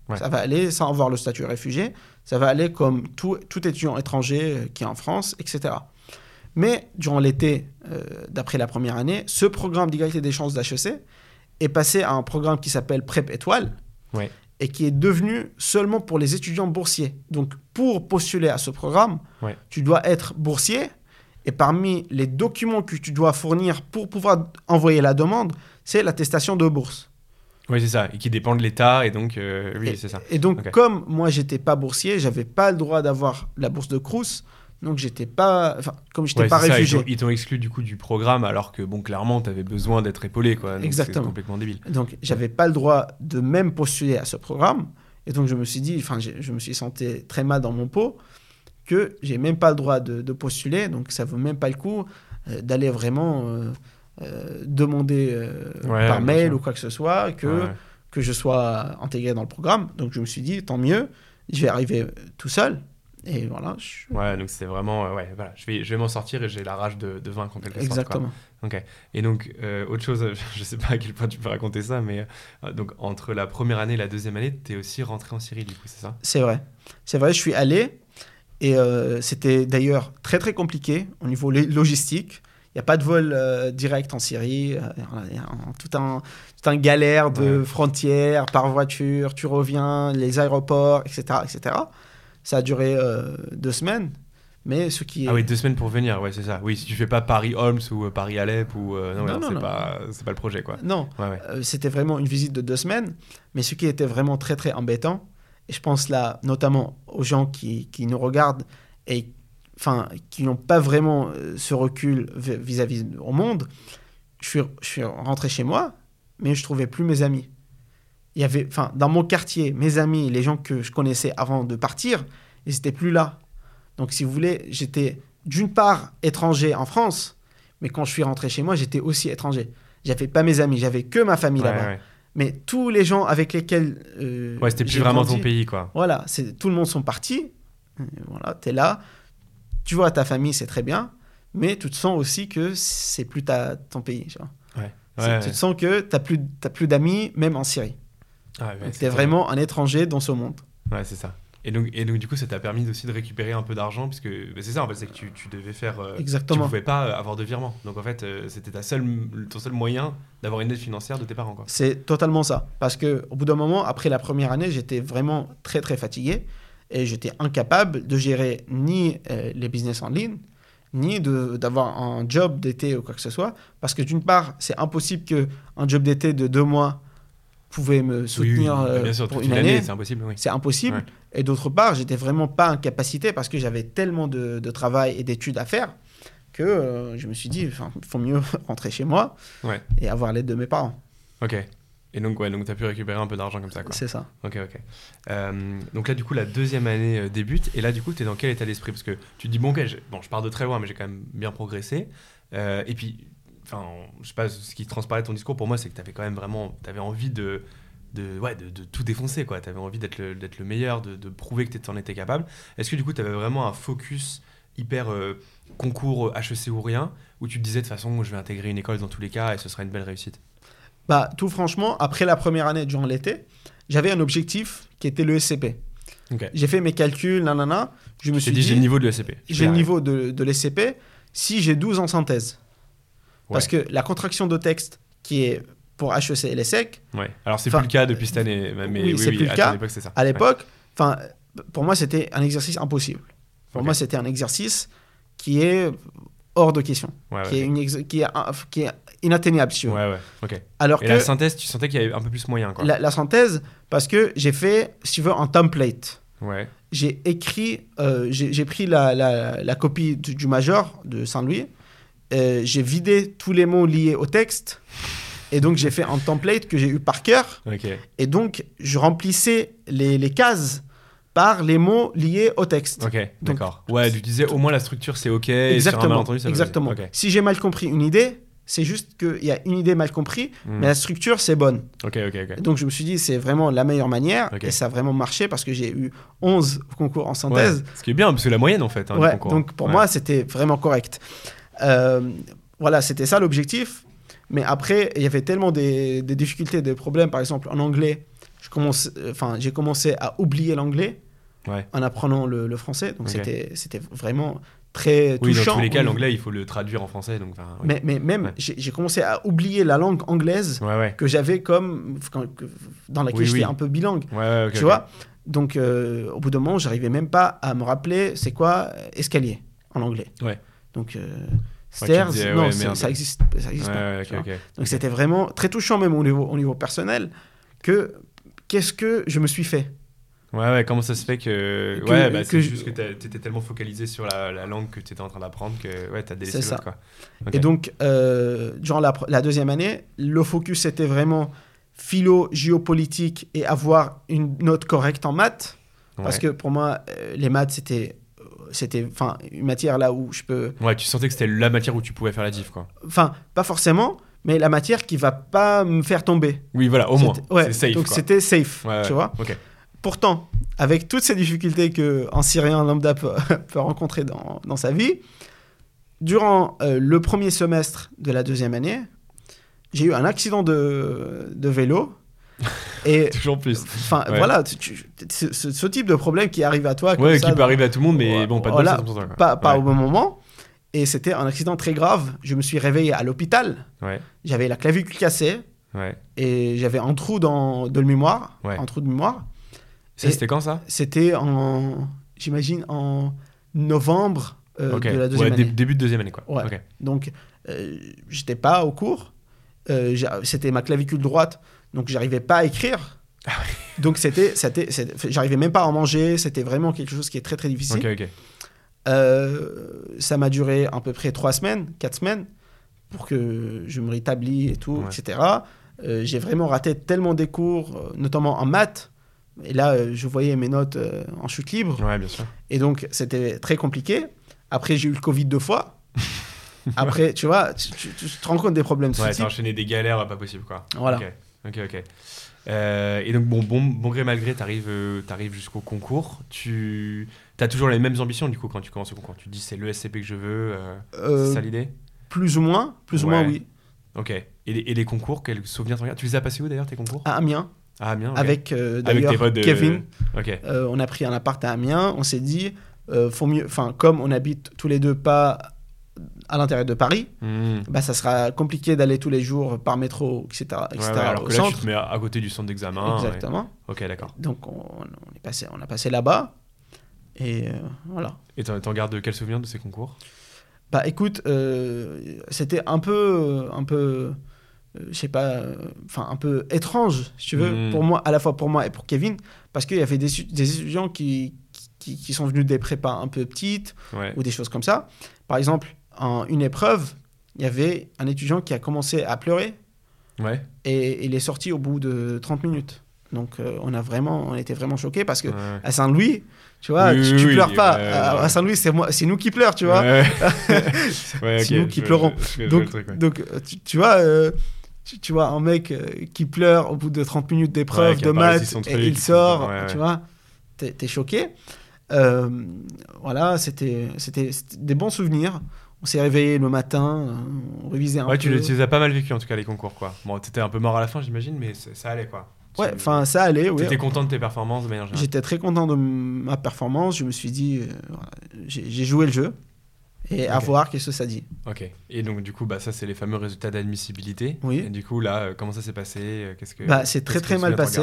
Ouais. Ça va aller sans avoir le statut réfugié. Ça va aller comme tout, tout étudiant étranger qui est en France, etc. Mais durant l'été, euh, d'après la première année, ce programme d'égalité des chances d'HEC est passé à un programme qui s'appelle PrEP Étoile Ouais. et qui est devenu seulement pour les étudiants boursiers. Donc, pour postuler à ce programme, Ouais. tu dois être boursier et parmi les documents que tu dois fournir pour pouvoir envoyer la demande, c'est l'attestation de bourse. Oui, c'est ça. Et qui dépend de l'État. Et donc, euh, oui, c'est ça. et donc, comme moi, j'étais pas boursier, j'avais pas le droit d'avoir la bourse de Crous. Donc, j'étais pas. Enfin, comme j'étais Ouais, pas c'est ça, ils réfugié. t'ont- Ils t'ont exclu du coup du programme alors que bon clairement t'avais besoin d'être épaulé quoi. Donc, Exactement. C'est complètement débile. Donc, j'avais pas le droit de même postuler à ce programme. Et donc, je me suis dit, enfin, je me suis senti très mal dans mon pot que j'ai même pas le droit de, de postuler. Donc, ça vaut même pas le coup euh, d'aller vraiment euh, euh, demander Ouais, par mail sûr. ou quoi que ce soit que, Ouais, que je sois intégré dans le programme. Donc, je me suis dit, tant mieux, je vais arriver tout seul. Et voilà. je- Ouais, donc c'était vraiment euh, ouais voilà je vais je vais m'en sortir et j'ai la rage de, de vaincre en quelque sorte. quoi. Exactement. Ok. Et donc euh, autre chose, je sais pas à quel point tu peux raconter ça, mais euh, donc entre la première année et la deuxième année, t'es aussi rentré en Syrie du coup, c'est ça? C'est vrai. C'est vrai, je suis allé et c'était d'ailleurs très très compliqué au niveau lo- logistique. Il n'y a pas de vol euh, direct en Syrie. euh, y a un- tout, un, tout un galère de Ouais. frontières par voiture, tu reviens, les aéroports, etc. etc. Ça a duré euh, deux semaines. Mais ce qui est... Ah oui, deux semaines pour venir, ouais c'est ça. Oui, si tu fais pas Paris Holmes ou euh, Paris Alep ou euh, non, Non, non, c'est pas pas le projet quoi. Non, Ouais ouais. Euh, c'était vraiment une visite de deux semaines. Mais ce qui était vraiment très, très embêtant, et je pense là notamment aux gens qui, qui nous regardent et enfin, qui n'ont pas vraiment ce recul vi- vis-à-vis au monde, je suis, je suis rentré chez moi, mais je trouvais plus mes amis. Il y avait, enfin, dans mon quartier, mes amis, les gens que je connaissais avant de partir, ils n'étaient plus là. Donc, si vous voulez, j'étais d'une part étranger en France, mais quand je suis rentré chez moi, j'étais aussi étranger. J'avais pas mes amis, j'avais que ma famille Ouais, là-bas. ouais. Mais tous les gens avec lesquels. euh, Ouais, c'était plus vraiment grandi, ton pays quoi. Voilà, c'est, tout le monde sont partis. Voilà, tu es là. Tu vois ta famille, c'est très bien. Mais tu te sens aussi que c'est plus ta, ton pays. tu vois. Ouais. Tu te sens que tu n'as plus, t'as plus d'amis, même en Syrie. Ah, ouais, tu es vraiment un étranger dans ce monde. Ouais, c'est ça. Et donc, et donc, du coup, ça t'a permis aussi de récupérer un peu d'argent, puisque bah, c'est ça, en fait, c'est que tu, tu devais faire. euh, tu Exactement. pouvais pas euh, avoir de virement. Donc, en fait, euh, c'était ta seule, ton seul moyen d'avoir une aide financière de tes parents. C'est totalement ça. Parce que au bout d'un moment, après la première année, j'étais vraiment très très fatigué et j'étais incapable de gérer ni euh, les business en ligne, ni d'avoir un job d'été ou quoi que ce soit. Parce que d'une part, c'est impossible que un job d'été de deux mois pouvait me soutenir oui, euh, bien sûr, pour une année. année, c'est impossible, oui. c'est impossible. Ouais. Et d'autre part, j'étais vraiment pas en capacité parce que j'avais tellement de, de travail et d'études à faire que euh, je me suis dit, il faut mieux rentrer chez moi Ouais. et avoir l'aide de mes parents. Ok. Et donc, ouais, donc tu as pu récupérer un peu d'argent comme ça. C'est ça. Ok, ok. Euh, donc là, du coup, la deuxième année débute. Et là, du coup, tu es dans quel état d'esprit? Parce que tu te dis, bon, ok, bon, je pars de très loin, mais j'ai quand même bien progressé. Euh, et puis, enfin, je sais pas, ce qui transparaît de ton discours pour moi, c'est que tu avais quand même vraiment, tu avais envie de, de, ouais, de, de tout défoncer, quoi. Tu avais envie d'être le, meilleur, de, de prouver que tu en étais capable. Est-ce que du coup, tu avais vraiment un focus hyper euh, concours euh, HEC ou rien, où tu te disais, de toute façon, je vais intégrer une école dans tous les cas et ce sera une belle réussite? Bah, tout franchement, après la première année durant l'été, j'avais un objectif qui était le SCP. Ok. J'ai fait mes calculs, nanana. Je me Tu suis t'es dit, dit, j'ai le niveau de l'ESCP. J'ai le niveau de, de l'SCP si j'ai 12 en synthèse. Parce que la contraction de texte qui est pour HEC et l'ESSEC, Ouais. Alors c'est plus le cas depuis cette année, mais oui, oui, c'est oui, plus le cas. à l'époque, enfin, pour moi, c'était un exercice impossible. Pour moi, c'était un exercice qui est hors de question, Ouais, ouais, qui, est une qui, est, un- qui est inatteignable, si tu veux. Ouais, ouais, ok. Alors Et que la synthèse, tu sentais qu'il y avait un peu plus moyen, quoi. la, la synthèse, parce que j'ai fait, si tu veux, un template. Ouais, J'ai écrit, euh, j'ai j'ai pris la, la- la copie du, du major de Saint-Louis, euh, j'ai vidé tous les mots liés au texte, et donc j'ai fait un template que j'ai eu par cœur, et donc je remplissais les, les cases par les mots liés au texte. Ok, d'accord. Ouais, tu disais au moins la structure c'est ok. et sur un Exactement. malentendu, ça Si j'ai mal compris une idée, c'est juste qu'il y a une idée mal comprise, Hmm. mais la structure, c'est bonne. ok, ok, ok. Donc je me suis dit, c'est vraiment la meilleure manière, et ça a vraiment marché parce que j'ai eu 11 concours en Ouais, synthèse. Ce qui est bien, parce que la moyenne en fait. Hein, Ouais, donc pour Ouais. moi, c'était vraiment correct. Euh, voilà, c'était ça l'objectif. Mais après, il y avait tellement des, des difficultés, des problèmes. Par exemple, en anglais, je commence, enfin, j'ai commencé à oublier l'anglais Ouais. en apprenant le, le français. Donc c'était, c'était vraiment très Oui, touchant. dans tous les cas, l'anglais il faut le traduire en français. Donc, oui. Mais, mais même, Ouais. j'ai, commencé à oublier la langue anglaise Ouais, que j'avais comme quand- dans laquelle Oui, j'étais oui. un peu bilingue. Tu vois Donc, euh, au bout d'un moment, j'arrivais même pas à me rappeler c'est quoi euh, escalier en anglais. Ouais. Donc, euh, tu stairs, disais, non, ouais, ça existe, ça existe pas. tu. Donc, c'était vraiment très touchant, même au niveau, au niveau personnel, que qu'est-ce que je me suis fait? Ouais, ouais, comment ça se fait que. Que- ouais, bah, c'est juste que t'as- t'étais tellement focalisé sur la, la langue que t'étais en train d'apprendre que ouais, t'as délaissé C'est l'autre, ça. quoi. Ok. Et donc, euh, durant la, deuxième année, le focus était vraiment philo, géopolitique et avoir une note correcte en maths. Parce que pour moi, euh, les maths, c'était c'était enfin une matière là où je peux Ouais, tu sentais que c'était la matière où tu pouvais faire la diff, quoi. enfin pas forcément mais la matière qui va pas me faire tomber Oui, voilà, au moins. Ouais, c'est safe, donc c'était safe Ouais, ouais. tu vois pourtant avec toutes ces difficultés que un Syrien lambda peut, peut rencontrer dans, dans sa vie durant euh, le premier semestre de la deuxième année j'ai eu un accident de, de vélo et Toujours plus. enfin Ouais. voilà tu- tu- ce, type de problème qui arrive à toi comme Ouais, ça, qui peut arriver à tout le monde, mais Ouais, bon, pas de voilà, pas, pas ouais. au bon moment. Et c'était un accident très grave. Je me suis réveillé à l'hôpital. Ouais, J'avais la clavicule cassée ouais. et j'avais un trou dans, de mémoire. Ouais. Un trou de mémoire. C'était quand ça? C'était en, j'imagine, en novembre euh, de la deuxième année. début de deuxième année, quoi. Donc, euh, j'étais pas au cours. Euh, c'était ma clavicule droite. Donc, j'arrivais pas à écrire. Ah Donc, c'était, c'était, j'arrivais même pas à en manger. C'était vraiment quelque chose qui est très, très difficile. Euh, ça m'a duré à peu près trois semaines, quatre semaines, pour que je me rétablis et tout, Ouais. etc. Euh, j'ai vraiment raté tellement des cours, euh, notamment en maths. Et là, euh, je voyais mes notes en chute libre. Ouais, bien sûr. Et donc, c'était très compliqué. Après, j'ai eu le Covid deux fois. Après, tu vois, tu, tu- tu te rends compte des problèmes de Ouais, t'as enchaîné des galères pas possible, quoi. Voilà. Ok, ok. Euh, et donc, bon, bon, bon gré mal gré, t'arrives euh, t'arrives jusqu'au concours. Tu as toujours les mêmes ambitions, du coup, quand tu commences au concours. Tu dis, c'est le SCP que je veux. euh, c'est ça l'idée? plus ou moins, plus ou moins, oui. Ok. Et les, et les concours, quels souvenirs t'en Tu les as passés où d'ailleurs, tes concours? À Amiens, avec d'ailleurs Kevin. Ok. Euh, on a pris un appart à Amiens. On s'est dit, faut mieux, enfin, comme on habite tous les deux pas à l'intérieur de Paris, Hmm. bah, ça sera compliqué d'aller tous les jours par métro, etc., Ouais, etc. ouais, alors au que là, tu centre. te mets à, à côté du centre d'examen. Exactement. Ok, d'accord. Donc on, on est passé, on a passé là-bas et euh, voilà. Et t'en gardes quel souvenir de ces concours? Bah écoute, euh, c'était un peu, un peu euh, je sais pas, enfin un peu étrange, si tu veux, Mhm. pour moi, à la fois pour moi et pour Kevin, parce qu'il y avait des, étudiants qui, qui, qui sont venus des prépas un peu petites Ouais. ou des choses comme ça. Par exemple, en une épreuve, il y avait un étudiant qui a commencé à pleurer Ouais. et il est sorti au bout de 30 minutes. Donc euh, on a vraiment, on était vraiment choqués parce que Ouais. à Saint-Louis, tu vois, Oui, tu, oui, tu oui, pleures pas. ouais, à, Saint-Louis, c'est moi, c'est nous qui pleurons, tu vois. C'est nous qui je- pleurons. je- je- je- Donc, truc, tu, tu vois, euh, tu, tu vois un mec euh, qui pleure au bout de 30 minutes d'épreuve de maths et truc, il sort, tu vois, t'es choqué. Euh, voilà, c'était des bons souvenirs. On s'est réveillé le matin, euh, on révisait un Ouais, peu. tu, les- tu les as pas mal vécu en tout cas les concours quoi. Bon, t'étais un peu mort à la fin j'imagine, mais ça allait quoi. Ouais, enfin ça allait. T'étais content de tes performances de manière générale. J'étais très content de ma performance. Je me suis dit, euh, j'ai joué le jeu et à Ok. voir qu'est-ce que ça dit. Ok. Et donc du coup, bah ça c'est les fameux résultats d'admissibilité. Oui. Et du coup là, euh, comment ça s'est passé Qu'est-ce que Bah, c'est très très mal passé.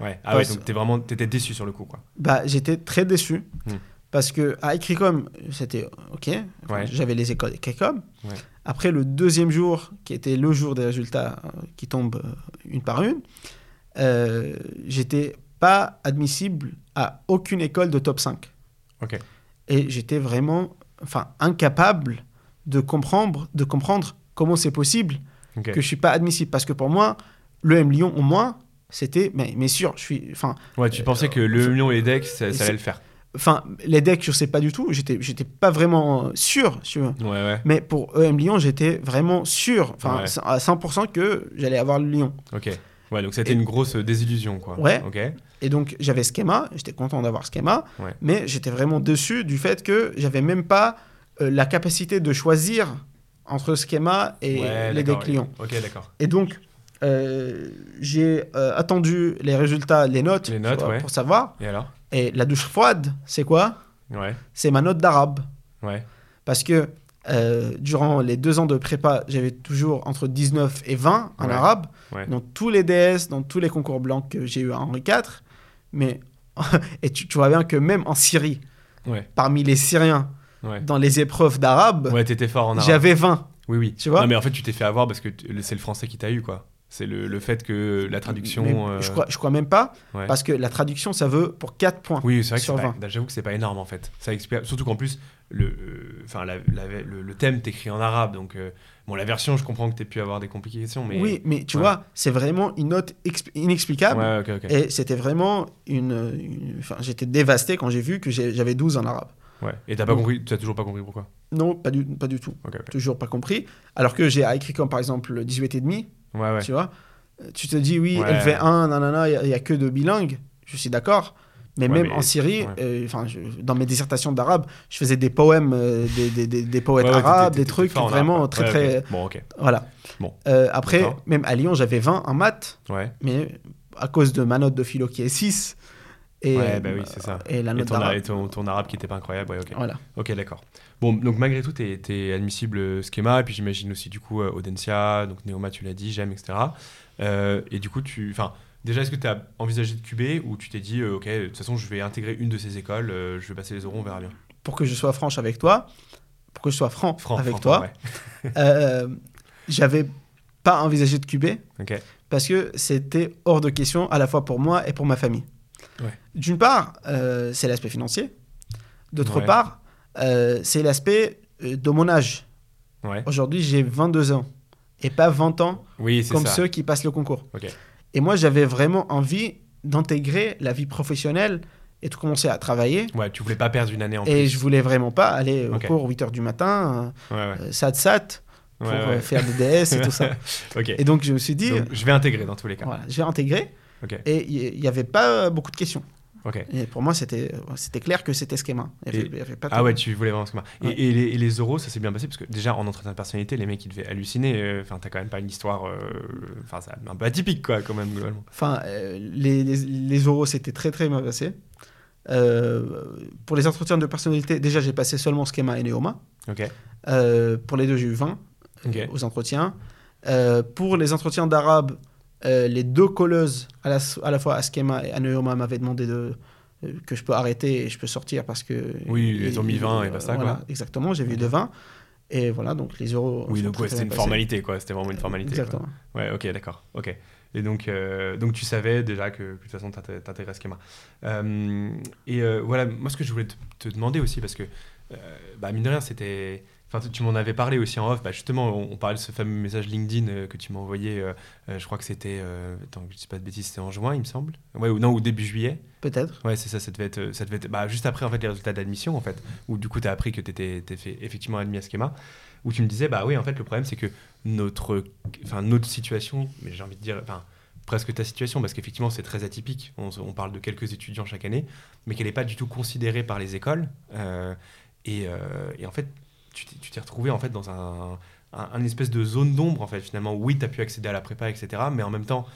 Ouais. Ah ouais, donc t'es vraiment, t'étais déçu sur le coup quoi. Bah, j'étais très déçu Hmm. Parce que à Ecricom, c'était ok. Ouais. J'avais les écoles Ecricom. Ouais. Après le deuxième jour, qui était le jour des résultats euh, qui tombent euh, une par une, euh, j'étais pas admissible à aucune école de top 5. Ok. Et j'étais vraiment, enfin, incapable de comprendre, de comprendre comment c'est possible que je suis pas admissible. Parce que pour moi, le M Lyon au moins, c'était, mais, mais sûr, je suis, enfin, Ouais, tu pensais que le Lyon et decks, ça, ça allait le faire. Enfin, les decks, je sais pas du tout. J'étais, j'étais pas vraiment euh, sûr. tu. Ouais, ouais. Mais pour EM Lyon, j'étais vraiment sûr, enfin, Ouais. à 100% que j'allais avoir le Lyon. Ok. Ouais, donc c'était une grosse désillusion quoi. Ouais. Ok. Et donc, j'avais Schema. J'étais content d'avoir Schema. Ouais. Mais j'étais vraiment déçu du fait que j'avais même pas euh, la capacité de choisir entre Schema et Ouais, les decks. Lyon. Ok, d'accord. Et donc, euh, j'ai euh, attendu les résultats, les notes, Les notes, vois, ouais. pour savoir. Et alors? Et la douche froide, c'est quoi? Ouais. C'est ma note d'arabe. Ouais. Parce que euh, durant les deux ans de prépa, j'avais toujours entre 19 et 20 en Ouais. arabe. Dans tous les DS, dans tous les concours blancs que j'ai eu à Henri IV. Mais, et tu, tu vois bien que même en Syrie, parmi les Syriens, dans les épreuves d'arabe, j'avais 20. Oui, oui. Tu vois? Non, mais en fait, tu t'es fait avoir parce que c'est le français qui t'a eu, quoi. C'est le, le fait que la traduction. Mais euh, je, crois, je crois même pas, ouais. parce que la traduction, ça veut pour 4 points. Oui, c'est vrai que sur pas- 20. j'avoue que c'est pas énorme en fait. Ça explique, surtout qu'en plus, le, euh, enfin, la- le, le thème t'écrit en arabe, donc euh, bon, la version, je comprends que t'aies pu avoir des complications, mais. Oui, mais tu Ouais. vois, c'est vraiment une note exp- inexplicable. Ouais. Et c'était vraiment une. une- j'étais dévasté quand j'ai vu que j'ai- j'avais 12 en arabe. Ouais. Et t'as pas compris, t'as toujours pas compris pourquoi? Non, pas du, pas du tout. Toujours pas compris. Alors que j'ai écrit comme par exemple le 18 et demi, Ouais, ouais. tu vois. Tu te dis, oui, Ouais. LV1, nanana, il n'y a, que de bilingues. Je suis d'accord. Mais même mais- en Syrie, euh, enfin, dans mes dissertations d'arabe, je faisais des poèmes, euh, des, des, des, des poètes arabes, des trucs vraiment très, très. Bon, ok. Voilà. Bon. Euh, après, même à Lyon, j'avais 20 en maths, Ouais. mais à cause de ma note de philo qui est 6. Et, Ouais, bah oui, c'est ça. Et la Et note ton, d'arabe. et ton, ton arabe qui était pas incroyable, ouais, ok. Voilà. Ok, d'accord. Bon, donc malgré tout, t'es es admissible euh, schéma, et puis j'imagine aussi du coup euh, Audencia, donc Neoma, tu l'as dit, j'aime, etc. Euh, et du coup, tu, enfin, déjà, est-ce que tu as envisagé de QB ou tu t'es dit, euh, ok, de toute façon, je vais intégrer une de ces écoles, euh, je vais passer les euros, on verra bien. Pour que je sois franche avec toi, pour que je sois franc, Franc, avec franc, toi, ouais. j'avais pas envisagé de QB Ok. parce que c'était hors de question à la fois pour moi et pour ma famille. Ouais. D'une part, euh, c'est l'aspect financier. D'autre Ouais. part, euh, c'est l'aspect euh, de mon âge. Ouais. Aujourd'hui, j'ai 22 ans et pas 20 ans Oui, comme ça. ceux qui passent le concours. Et moi, j'avais vraiment envie d'intégrer la vie professionnelle et de commencer à travailler. Ouais, tu voulais pas perdre une année en Et plus. je voulais vraiment pas aller au Ok. cours 8 h du matin, Ouais, ouais. sat sat, pour Ouais, faire des DS et tout ça. Et donc, je me suis dit, Donc, je vais intégrer dans tous les cas. voilà, j'ai intégré. Et il n'y avait pas beaucoup de questions. Et pour moi, c'était c'était clair que c'était schéma. Il y avait- Et- il y avait pas Ah ouais, tu voulais vraiment ce schéma. Et- Ouais. Et, les, et les euros, ça s'est bien passé parce que déjà en entretien de personnalité, les mecs ils devaient halluciner. euh, Enfin, t'as quand même pas une histoire, euh, enfin, c'est un peu atypique quoi, quand même globalement. Enfin, euh, les, les, les oraux, c'était très très mal passé. Euh, pour les entretiens de personnalité, déjà, j'ai passé seulement schéma et Neoma. Euh, pour les deux, j'ai eu 20 Ok. euh, aux entretiens. Euh, pour les entretiens d'arabe, euh, les deux colleuses, à la, à la fois à Schema et à Neoma, m'avaient demandé de, euh, que je peux arrêter et je peux sortir parce que. Oui, ils ont mis 20 et basta, voilà, quoi. Exactement, j'ai vu Ok. de 20. Et voilà, donc les euros. Oui, donc ouais, c'était une formalité, quoi. C'était vraiment une formalité. quoi. Exactement. Ouais, ok, d'accord. Ok. Et donc, euh, donc tu savais déjà que, que de toute façon, t'inté- t'intégrais Schema. Euh, et euh, voilà, moi, ce que je voulais te, te demander aussi, parce que, euh, bah, mine de rien, c'était. Enfin, tu- m'en avais parlé aussi en off. Bah, justement, on, on parlait de ce fameux message LinkedIn euh, que tu m'as envoyé. euh, euh, je crois que c'était. attends, que je dis pas de bêtises, c'était en juin, il me semble. Ouais, ou non, ou début juillet. Peut-être. Ouais, c'est ça, ça devait être, ça devait être bah, juste après en fait, les résultats d'admission, en fait, où du coup tu as appris que tu étais, fait effectivement admis à Schema, où tu me disais, bah oui, en fait, le problème c'est que notre, enfin, notre situation, mais j'ai envie de dire, enfin, presque ta situation, parce qu'effectivement c'est très atypique, on, parle de quelques étudiants chaque année, mais qu'elle n'est pas du tout considérée par les écoles, et, et en fait, tu t'es, retrouvé en fait dans un, un, espèce de zone d'ombre, en fait, finalement, oui, tu as pu accéder à la prépa, etc., mais en même temps,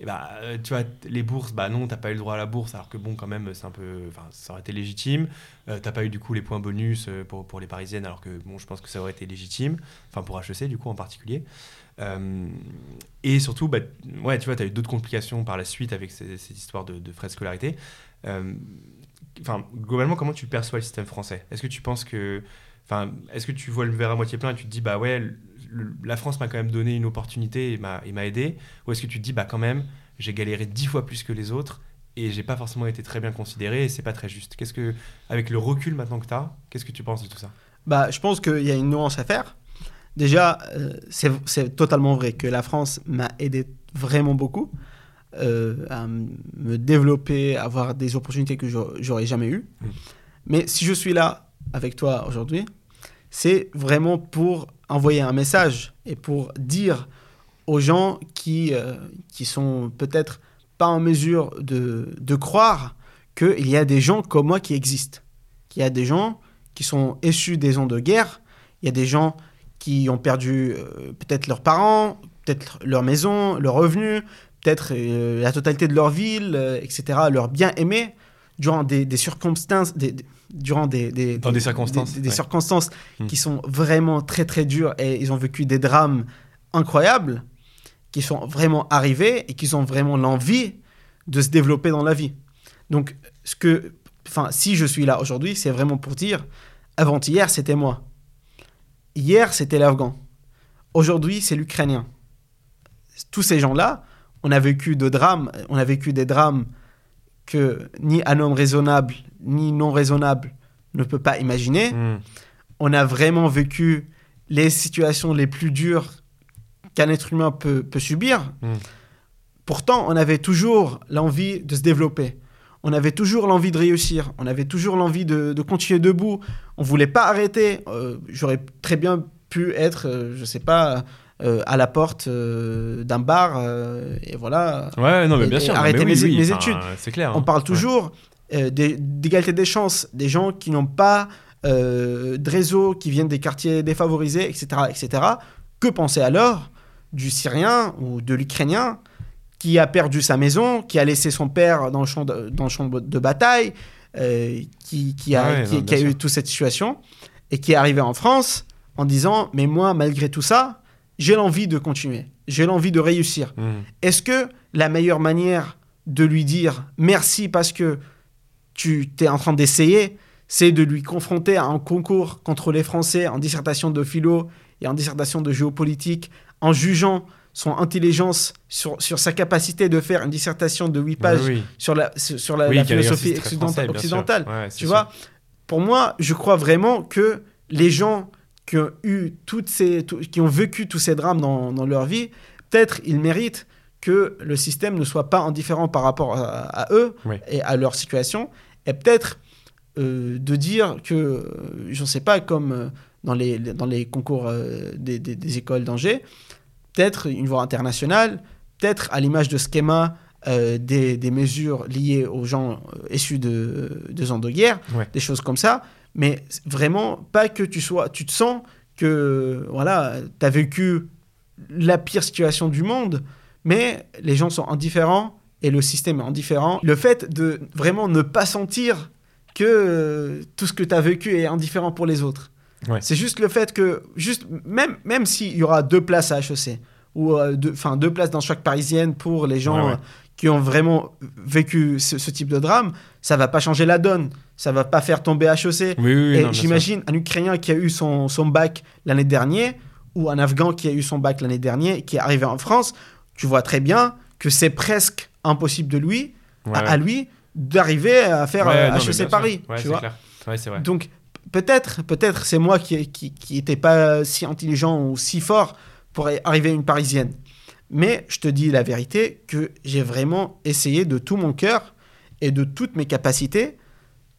et bah, tu vois, les bourses, bah non, t'as pas eu le droit à la bourse, alors que bon, quand même, c'est un peu. Enfin, ça aurait été légitime. Euh, t'as pas eu du coup les points bonus euh, pour, pour les parisiennes, alors que bon, je pense que ça aurait été légitime. Enfin, pour HEC, du coup, en particulier. Euh, et surtout, bah, ouais, tu vois, t'as eu d'autres complications par la suite avec ces- cette histoire de, frais de scolarité. Enfin, globalement, comment tu perçois le système français? Est-ce que tu penses que. Enfin, est-ce que tu vois le verre à moitié plein et tu te dis, bah ouais, le- la France m'a quand même donné une opportunité et m'a aidé? Ou est-ce que tu te dis, bah quand même, j'ai galéré dix fois plus que les autres et j'ai pas forcément été très bien considéré et c'est pas très juste? Qu'est-ce que, avec le recul maintenant que tu as, qu'est-ce que tu penses de tout ça? Bah, je pense qu'il y a une nuance à faire. Déjà, euh, c'est totalement vrai que la France m'a aidé vraiment beaucoup euh, à me développer, à avoir des opportunités que j'aurais- jamais eues. Mm. Mais si je suis là avec toi aujourd'hui, c'est vraiment pour envoyer un message et pour dire aux gens qui, euh, qui sont peut-être pas en mesure de, de croire qu'il y a des gens comme moi qui existent. Qu'il y a des gens qui sont issus des zones de guerre. Il y a des gens qui ont perdu euh, peut-être leurs parents, peut-être leur maison, leurs revenus, peut-être euh, la totalité de leur ville, euh, etc., leurs biens aimés, durant des, des circonstances, des- durant des, des- Dans des circonstances, des- des ouais. circonstances Mm. qui sont vraiment très très dures et ils ont vécu des drames incroyables qui sont vraiment arrivés et qui ont vraiment l'envie de se développer dans la vie. Donc, ce que, enfin, si je suis là aujourd'hui, c'est vraiment pour dire, avant-hier, c'était moi. Hier, c'était l'Afghan. Aujourd'hui, c'est l'Ukrainien. Tous ces gens-là, on a vécu de drames, on a vécu des drames que ni un homme raisonnable, ni non raisonnable ne peut pas imaginer. Hmm. On a vraiment vécu les situations les plus dures qu'un être humain peut, peut subir. Mm. Pourtant, on avait toujours l'envie de se développer. On avait toujours l'envie de réussir. On avait toujours l'envie de, de continuer debout. On voulait pas arrêter. Euh, J'aurais très bien pu être, euh, je sais pas, euh, à la porte euh, d'un bar. euh, et voilà. Ouais, non, mais bien et sûr. arrêter mais oui, mes- oui, mes enfin, études. C'est clair. On hein. parle Ouais. toujours d'égalité des chances, des gens qui n'ont pas de réseau, qui viennent des quartiers défavorisés, etc., etc. Que penser alors du Syrien ou de l'Ukrainien qui a perdu sa maison, qui a laissé son père dans le champ de, dans le champ de bataille, euh, qui, qui a, Ouais, qui, non, qui a eu toute cette situation et qui est arrivé en France en disant Mais moi, malgré tout ça, j'ai l'envie de continuer, j'ai l'envie de réussir. Hmm. Est-ce que la meilleure manière de lui dire merci parce que tu es en train d'essayer, c'est de lui confronter à un concours contre les Français en dissertation de philo et en dissertation de géopolitique, en jugeant son intelligence sur, sur sa capacité de faire une dissertation de 8 pages Oui, oui. sur la, sur la, Oui, la quel philosophie français, occidentale. Ouais, Tu sûr. vois, pour moi, je crois vraiment que les gens qui ont eu toutes ces, tout- qui ont vécu tous ces drames dans, dans leur vie, peut-être ils méritent que le système ne soit pas indifférent par rapport à, à eux Oui. et à leur situation, et peut-être euh, de dire que, euh, je ne sais pas, comme euh, dans les, dans les concours euh, des, des- des écoles d'Angers, peut-être une voie internationale, peut-être à l'image de schéma euh, des, des mesures liées aux gens issus de, de zones de guerre, Ouais. des choses comme ça, mais vraiment pas que tu sois, tu te sens que voilà, tu as vécu la pire situation du monde, mais les gens sont indifférents et le système est indifférent. Le fait de vraiment ne pas sentir que tout ce que tu as vécu est indifférent pour les autres. Ouais. C'est juste le fait que, juste, même, même s'il y aura deux places à HEC, ou euh, deux, enfin, deux places dans chaque parisienne pour les gens Ouais, ouais. euh, qui ont vraiment vécu ce, ce type de drame, ça va pas changer la donne. Ça va pas faire tomber HEC. Oui, oui, Et j'imagine un Ukrainien qui a eu son, son bac l'année dernière ou un Afghan qui a eu son bac l'année dernière qui est arrivé en France, tu vois très bien que c'est presque impossible de lui, Ouais, à, lui, d'arriver à faire Ouais, euh, non, HEC. Paris. Ouais, tu vois vrai. Donc peut-être, peut-être c'est moi qui, qui, qui était pas si intelligent ou si fort pour arriver à une parisienne. Mais je te dis la vérité que j'ai vraiment essayé de tout mon cœur et de toutes mes capacités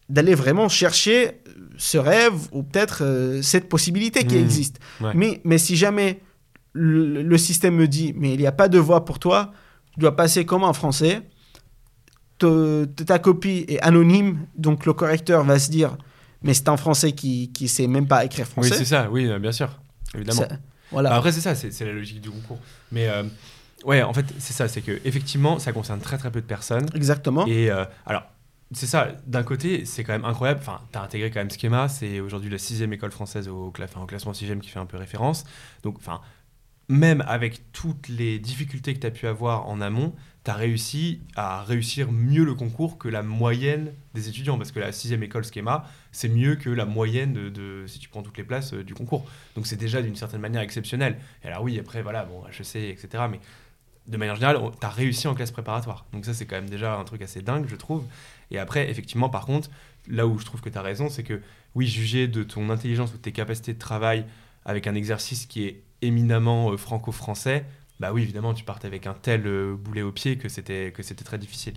d'aller vraiment chercher euh, ce rêve ou peut-être euh, cette possibilité qui Mmh. existe. Ouais. Mais, mais si jamais le, le système me dit mais il n'y a pas de voie pour toi, tu dois passer comme un Français, te- ta copie est anonyme, donc le correcteur va se dire mais c'est un Français qui qui sait même pas écrire Oui, français. c'est ça, oui, euh, bien sûr. Évidemment. Ça- voilà. Bah, après, c'est ça, c'est c'est la logique du concours. Mais euh, ouais, en fait, c'est ça, c'est que effectivement, ça concerne très très peu de personnes. Exactement. Et euh, alors, c'est ça, d'un côté, c'est quand même incroyable. Enfin, t'as intégré quand même Schema, c'est aujourd'hui la sixième école française au, classement sixième qui fait un peu référence. Donc, enfin, même avec toutes les difficultés que tu as pu avoir en amont, tu as réussi à réussir mieux le concours que la moyenne des étudiants. Parce que la sixième école Schema, c'est mieux que la moyenne de, si tu prends toutes les places euh, du concours. Donc, c'est déjà d'une certaine manière exceptionnel. Et alors, oui, après, voilà, bon, HEC, etc. Mais de manière générale, tu as réussi en classe préparatoire. Donc, ça, c'est quand même déjà un truc assez dingue, je trouve. Et après, effectivement, par contre, là où je trouve que tu as raison, c'est que oui, juger de ton intelligence ou de tes capacités de travail avec un exercice qui est éminemment euh, franco-français, bah oui, évidemment, tu partais avec un tel euh, boulet au pied que c'était que c'était très difficile.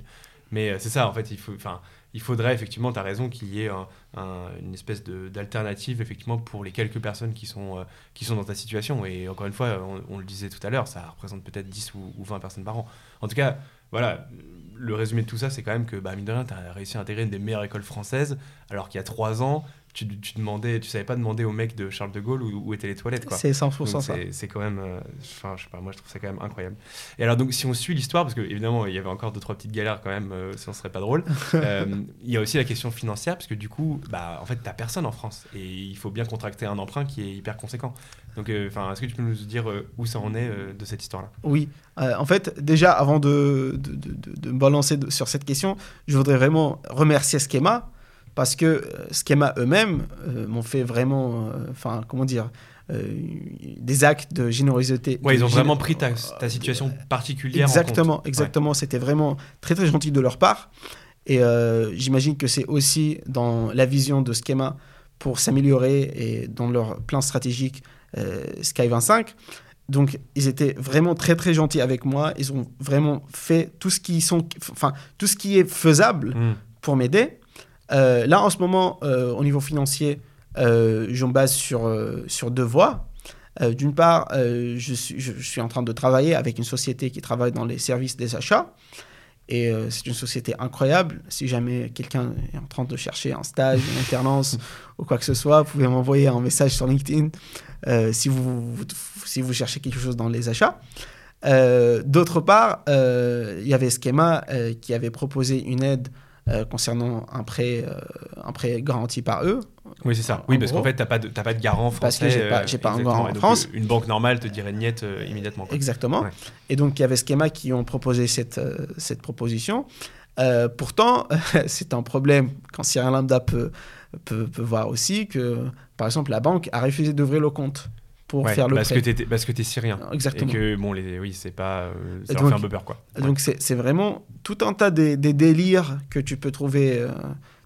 Mais euh, c'est ça, en fait, il faut, enfin, il faudrait effectivement, tu as raison, qu'il y ait un- un- une espèce d'alternative effectivement pour les quelques personnes qui sont euh, qui sont dans ta situation. Et encore une fois, on, le disait tout à l'heure, ça représente peut-être 10 ou, ou 20 personnes par an. En tout cas, voilà, le résumé de tout ça, c'est quand même que, bah, mine de rien, tu as réussi à intégrer une des meilleures écoles françaises, alors qu'il y a trois ans, tu, tu demandais, tu savais pas demander au mec de Charles de Gaulle où, où étaient les toilettes. Quoi. C'est 100% Donc ça. c'est- quand même, euh, enfin, je sais pas, moi je trouve ça quand même incroyable. Et alors donc si on suit l'histoire, parce que évidemment il y avait encore deux trois petites galères quand même, euh, sinon ce serait pas drôle. euh, il y a aussi la question financière, parce que du coup, bah en fait t'as personne en France et il faut bien contracter un emprunt qui est hyper conséquent. Donc euh, enfin, est-ce que tu peux nous dire où ça en est de cette histoire-là? Oui, en fait, déjà, avant de, de, de- de- de me balancer sur cette question, je voudrais vraiment remercier Schema, parce que euh, Schema eux-mêmes euh, m'ont fait vraiment, euh, enfin, comment dire, euh, des actes de générosité. Ouais, de ils ont vraiment pris ta, ta situation particulière en Exactement, compte. exactement. C'était vraiment très très gentil de leur part. Et euh, j'imagine que c'est aussi dans la vision de Schema pour s'améliorer et dans leur plan stratégique euh, Sky 25. Donc ils étaient vraiment très très gentils avec moi. Ils ont vraiment fait tout ce qui sont, enfin tout ce qui est faisable Hmm. pour m'aider. Euh, là, en ce moment, euh, au niveau financier, euh, je me base sur, sur deux voies. D'une part, je, suis, en train de travailler avec une société qui travaille dans les services des achats. Et c'est une société incroyable. Si jamais quelqu'un est en train de chercher un stage, une alternance ou quoi que ce soit, vous pouvez m'envoyer un message sur LinkedIn si, vous, si vous cherchez quelque chose dans les achats. D'autre part, il y avait Schema euh, qui avait proposé une aide euh, concernant un prêt, euh, un prêt garanti par eux. Oui, c'est ça. En Oui, parce qu'en fait, t'as pas de, pas de garant Parce français. que j'ai pas- euh, j'ai pas un garant en France. euh, Une banque normale te dirait niet euh, immédiatement. quoi. Exactement. Ouais. Et donc, il y avait Schema qui ont proposé cette, euh, cette proposition. Euh, pourtant, c'est un problème quand Cyril Lambda peut, peut, peut voir aussi que, par exemple, la banque a refusé d'ouvrir le compte pour Ouais, faire le parce prêt. que t'es, parce que t'es syrien. Exactement. Et que, bon, les, oui, c'est pas. euh, ça donc- fait un peu peur, quoi. Ouais. Donc c'est vraiment tout un tas des, des délires que tu peux trouver euh,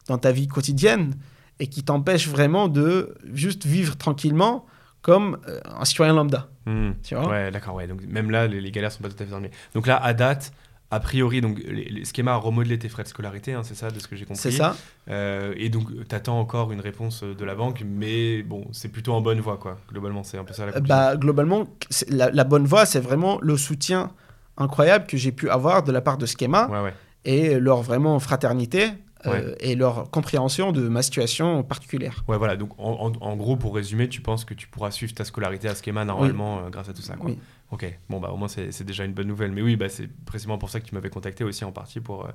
dans ta vie quotidienne et qui t'empêchent vraiment de juste vivre tranquillement comme euh, un citoyen lambda. Hmm. Tu vois? Ouais, d'accord, ouais. Donc, même là, les, les galères sont pas tout à fait terminées. Donc, là, à date, a priori, donc, les, les schémas a remodelé tes frais de scolarité, hein, c'est ça, de ce que j'ai compris. C'est ça Euh, et donc, tu attends encore une réponse de la banque, mais bon, c'est plutôt en bonne voie, quoi. Globalement, c'est un peu ça la Euh, conclusion. bah, Globalement, la, la bonne voie, c'est vraiment le soutien incroyable que j'ai pu avoir de la part de Schema Ouais, ouais. et leur vraiment fraternité Ouais. et leur compréhension de ma situation particulière. Ouais, voilà. Donc, en, gros, pour résumer, tu penses que tu pourras suivre ta scolarité à schéma normalement euh, grâce à tout ça, quoi. Oui. Ok, bon bah au moins c'est déjà une bonne nouvelle. Mais oui, bah, c'est précisément pour ça que tu m'avais contacté aussi en partie pour. euh,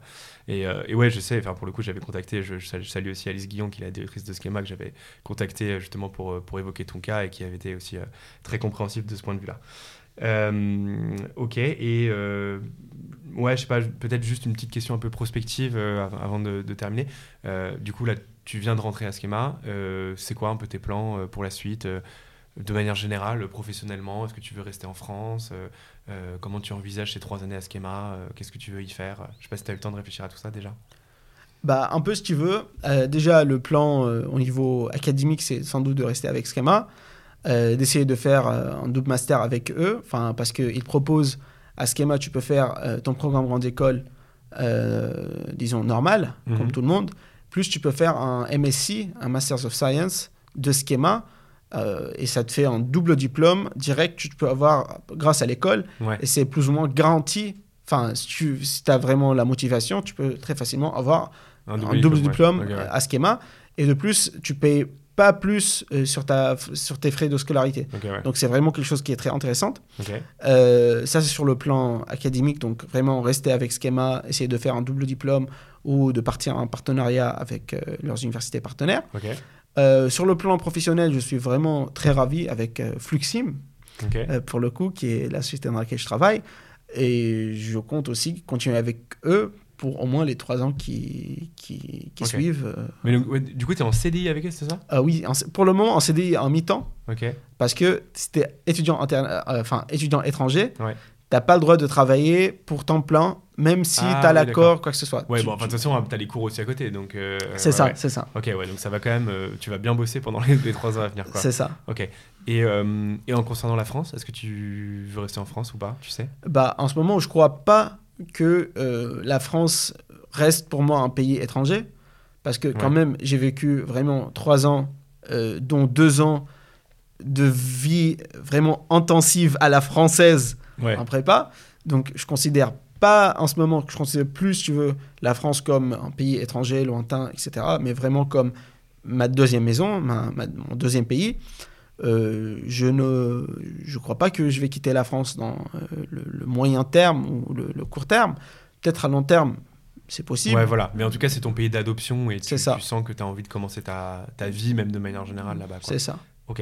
et, euh, et ouais, je sais. Enfin pour le coup, j'avais contacté. Je, je salue- aussi Alice Guillon, qui est la directrice de Schema, que j'avais contacté euh, justement pour euh, pour évoquer ton cas et qui avait été aussi euh, très compréhensif de ce point de vue-là. Euh, ok, et euh, ouais, je sais pas, peut-être juste une petite question un peu prospective euh, av- avant de, terminer. Du coup, là, tu viens de rentrer à Schema. C'est quoi un peu tes plans pour la suite De manière générale, professionnellement, est-ce que tu veux rester en France Comment tu envisages ces trois années à Schema Qu'est-ce que tu veux y faire Je sais pas si tu as eu le temps de réfléchir à tout ça déjà. Bah, un peu si tu veux. Déjà, le plan au niveau académique, c'est sans doute de rester avec Schema, euh, d'essayer de faire euh, un double master avec eux, parce qu'ils proposent à Schema, tu peux faire euh, ton programme grande école, disons, normal, Mhm. comme tout le monde, plus tu peux faire un MSc, un Masters of Science de Schema, euh, et ça te fait un double diplôme direct que tu peux avoir grâce à l'école, Ouais. et c'est plus ou moins garanti. Enfin, si tu si as vraiment la motivation, tu peux très facilement avoir un double, diplôme, ouais. à Schema. Et de plus, tu payes pas plus euh, sur, ta, sur tes frais de scolarité. Ouais. Donc c'est vraiment quelque chose qui est très intéressant. Euh, ça, c'est sur le plan académique. Donc vraiment rester avec Schema, essayer de faire un double diplôme ou de partir en partenariat avec euh, leurs universités partenaires. Sur le plan professionnel, je suis vraiment très ravi avec Fluxim, pour le coup, qui est la société dans laquelle je travaille. Et je compte aussi continuer avec eux pour au moins les trois ans qui, qui, qui suivent. euh. Mais ouais, du coup, tu es en CDI avec eux, c'est ça? Ah oui, en- pour le moment, en CDI en mi-temps, Ok. parce que si tu étudiant, interne- euh, enfin, étudiant étranger, Ouais. tu n'as pas le droit de travailler pour temps plein, même si Ah, tu as oui, l'accord, quoi que ce soit. Ouais, Tu- bon, enfin, de toute façon, tu as les cours aussi à côté, donc. euh, c'est ouais, ça, c'est ça. Ok, ouais, donc ça va quand même. euh, tu vas bien bosser pendant les, les trois ans à venir, quoi. C'est ça. Ok. Et, euh, et en concernant la France, est-ce que tu veux rester en France ou pas? Tu sais? Bah, en ce moment, je crois pas que euh, la France reste pour moi un pays étranger. Parce que quand même, j'ai vécu vraiment trois ans, euh, dont deux ans de vie vraiment intensive à la française Ouais. en prépa. Donc, je considère pas en ce moment, je considère plus, tu veux, la France comme un pays étranger, lointain, etc. Mais vraiment comme ma deuxième maison, ma- ma- mon deuxième pays. Euh, je ne je crois pas que je vais quitter la France dans euh, le, le moyen terme ou le, le court terme. Peut-être à long terme, c'est possible. Ouais, voilà. Mais en tout cas, c'est ton pays d'adoption et tu, C'est ça. tu sens que tu as envie de commencer ta, ta vie, même de manière générale, là-bas. c'est ça. Ok.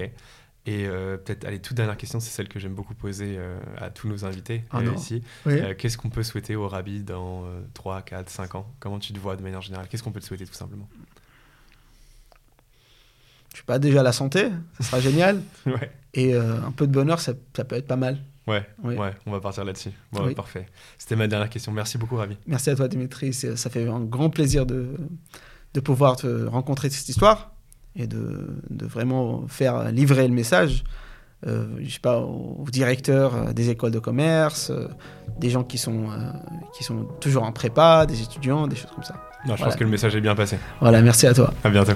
Et euh, peut-être, allez, toute dernière question, c'est celle que j'aime beaucoup poser à tous nos invités Ah ici. Oui. Qu'est-ce qu'on peut souhaiter au Rabbi dans 3, 4, 5 ans? Comment tu te vois de manière générale? Qu'est-ce qu'on peut te souhaiter tout simplement? Je sais pas, déjà la santé, ça sera génial. Ouais. Et euh, un peu de bonheur, ça, ça peut être pas mal. Ouais, Oui. ouais, on va partir là-dessus. Bon, Oui. Parfait. C'était ma dernière question. Merci beaucoup, Ravi. Merci à toi, Dimitri. Ça fait un grand plaisir de, de pouvoir te rencontrer cette histoire et de, de vraiment faire livrer le message. Euh, je sais pas, aux directeurs euh, des écoles de commerce, euh, des gens qui sont, euh, qui sont toujours en prépa, des étudiants, des choses comme ça. Non, je Voilà. pense que le message est bien passé. Voilà, merci à toi. À bientôt.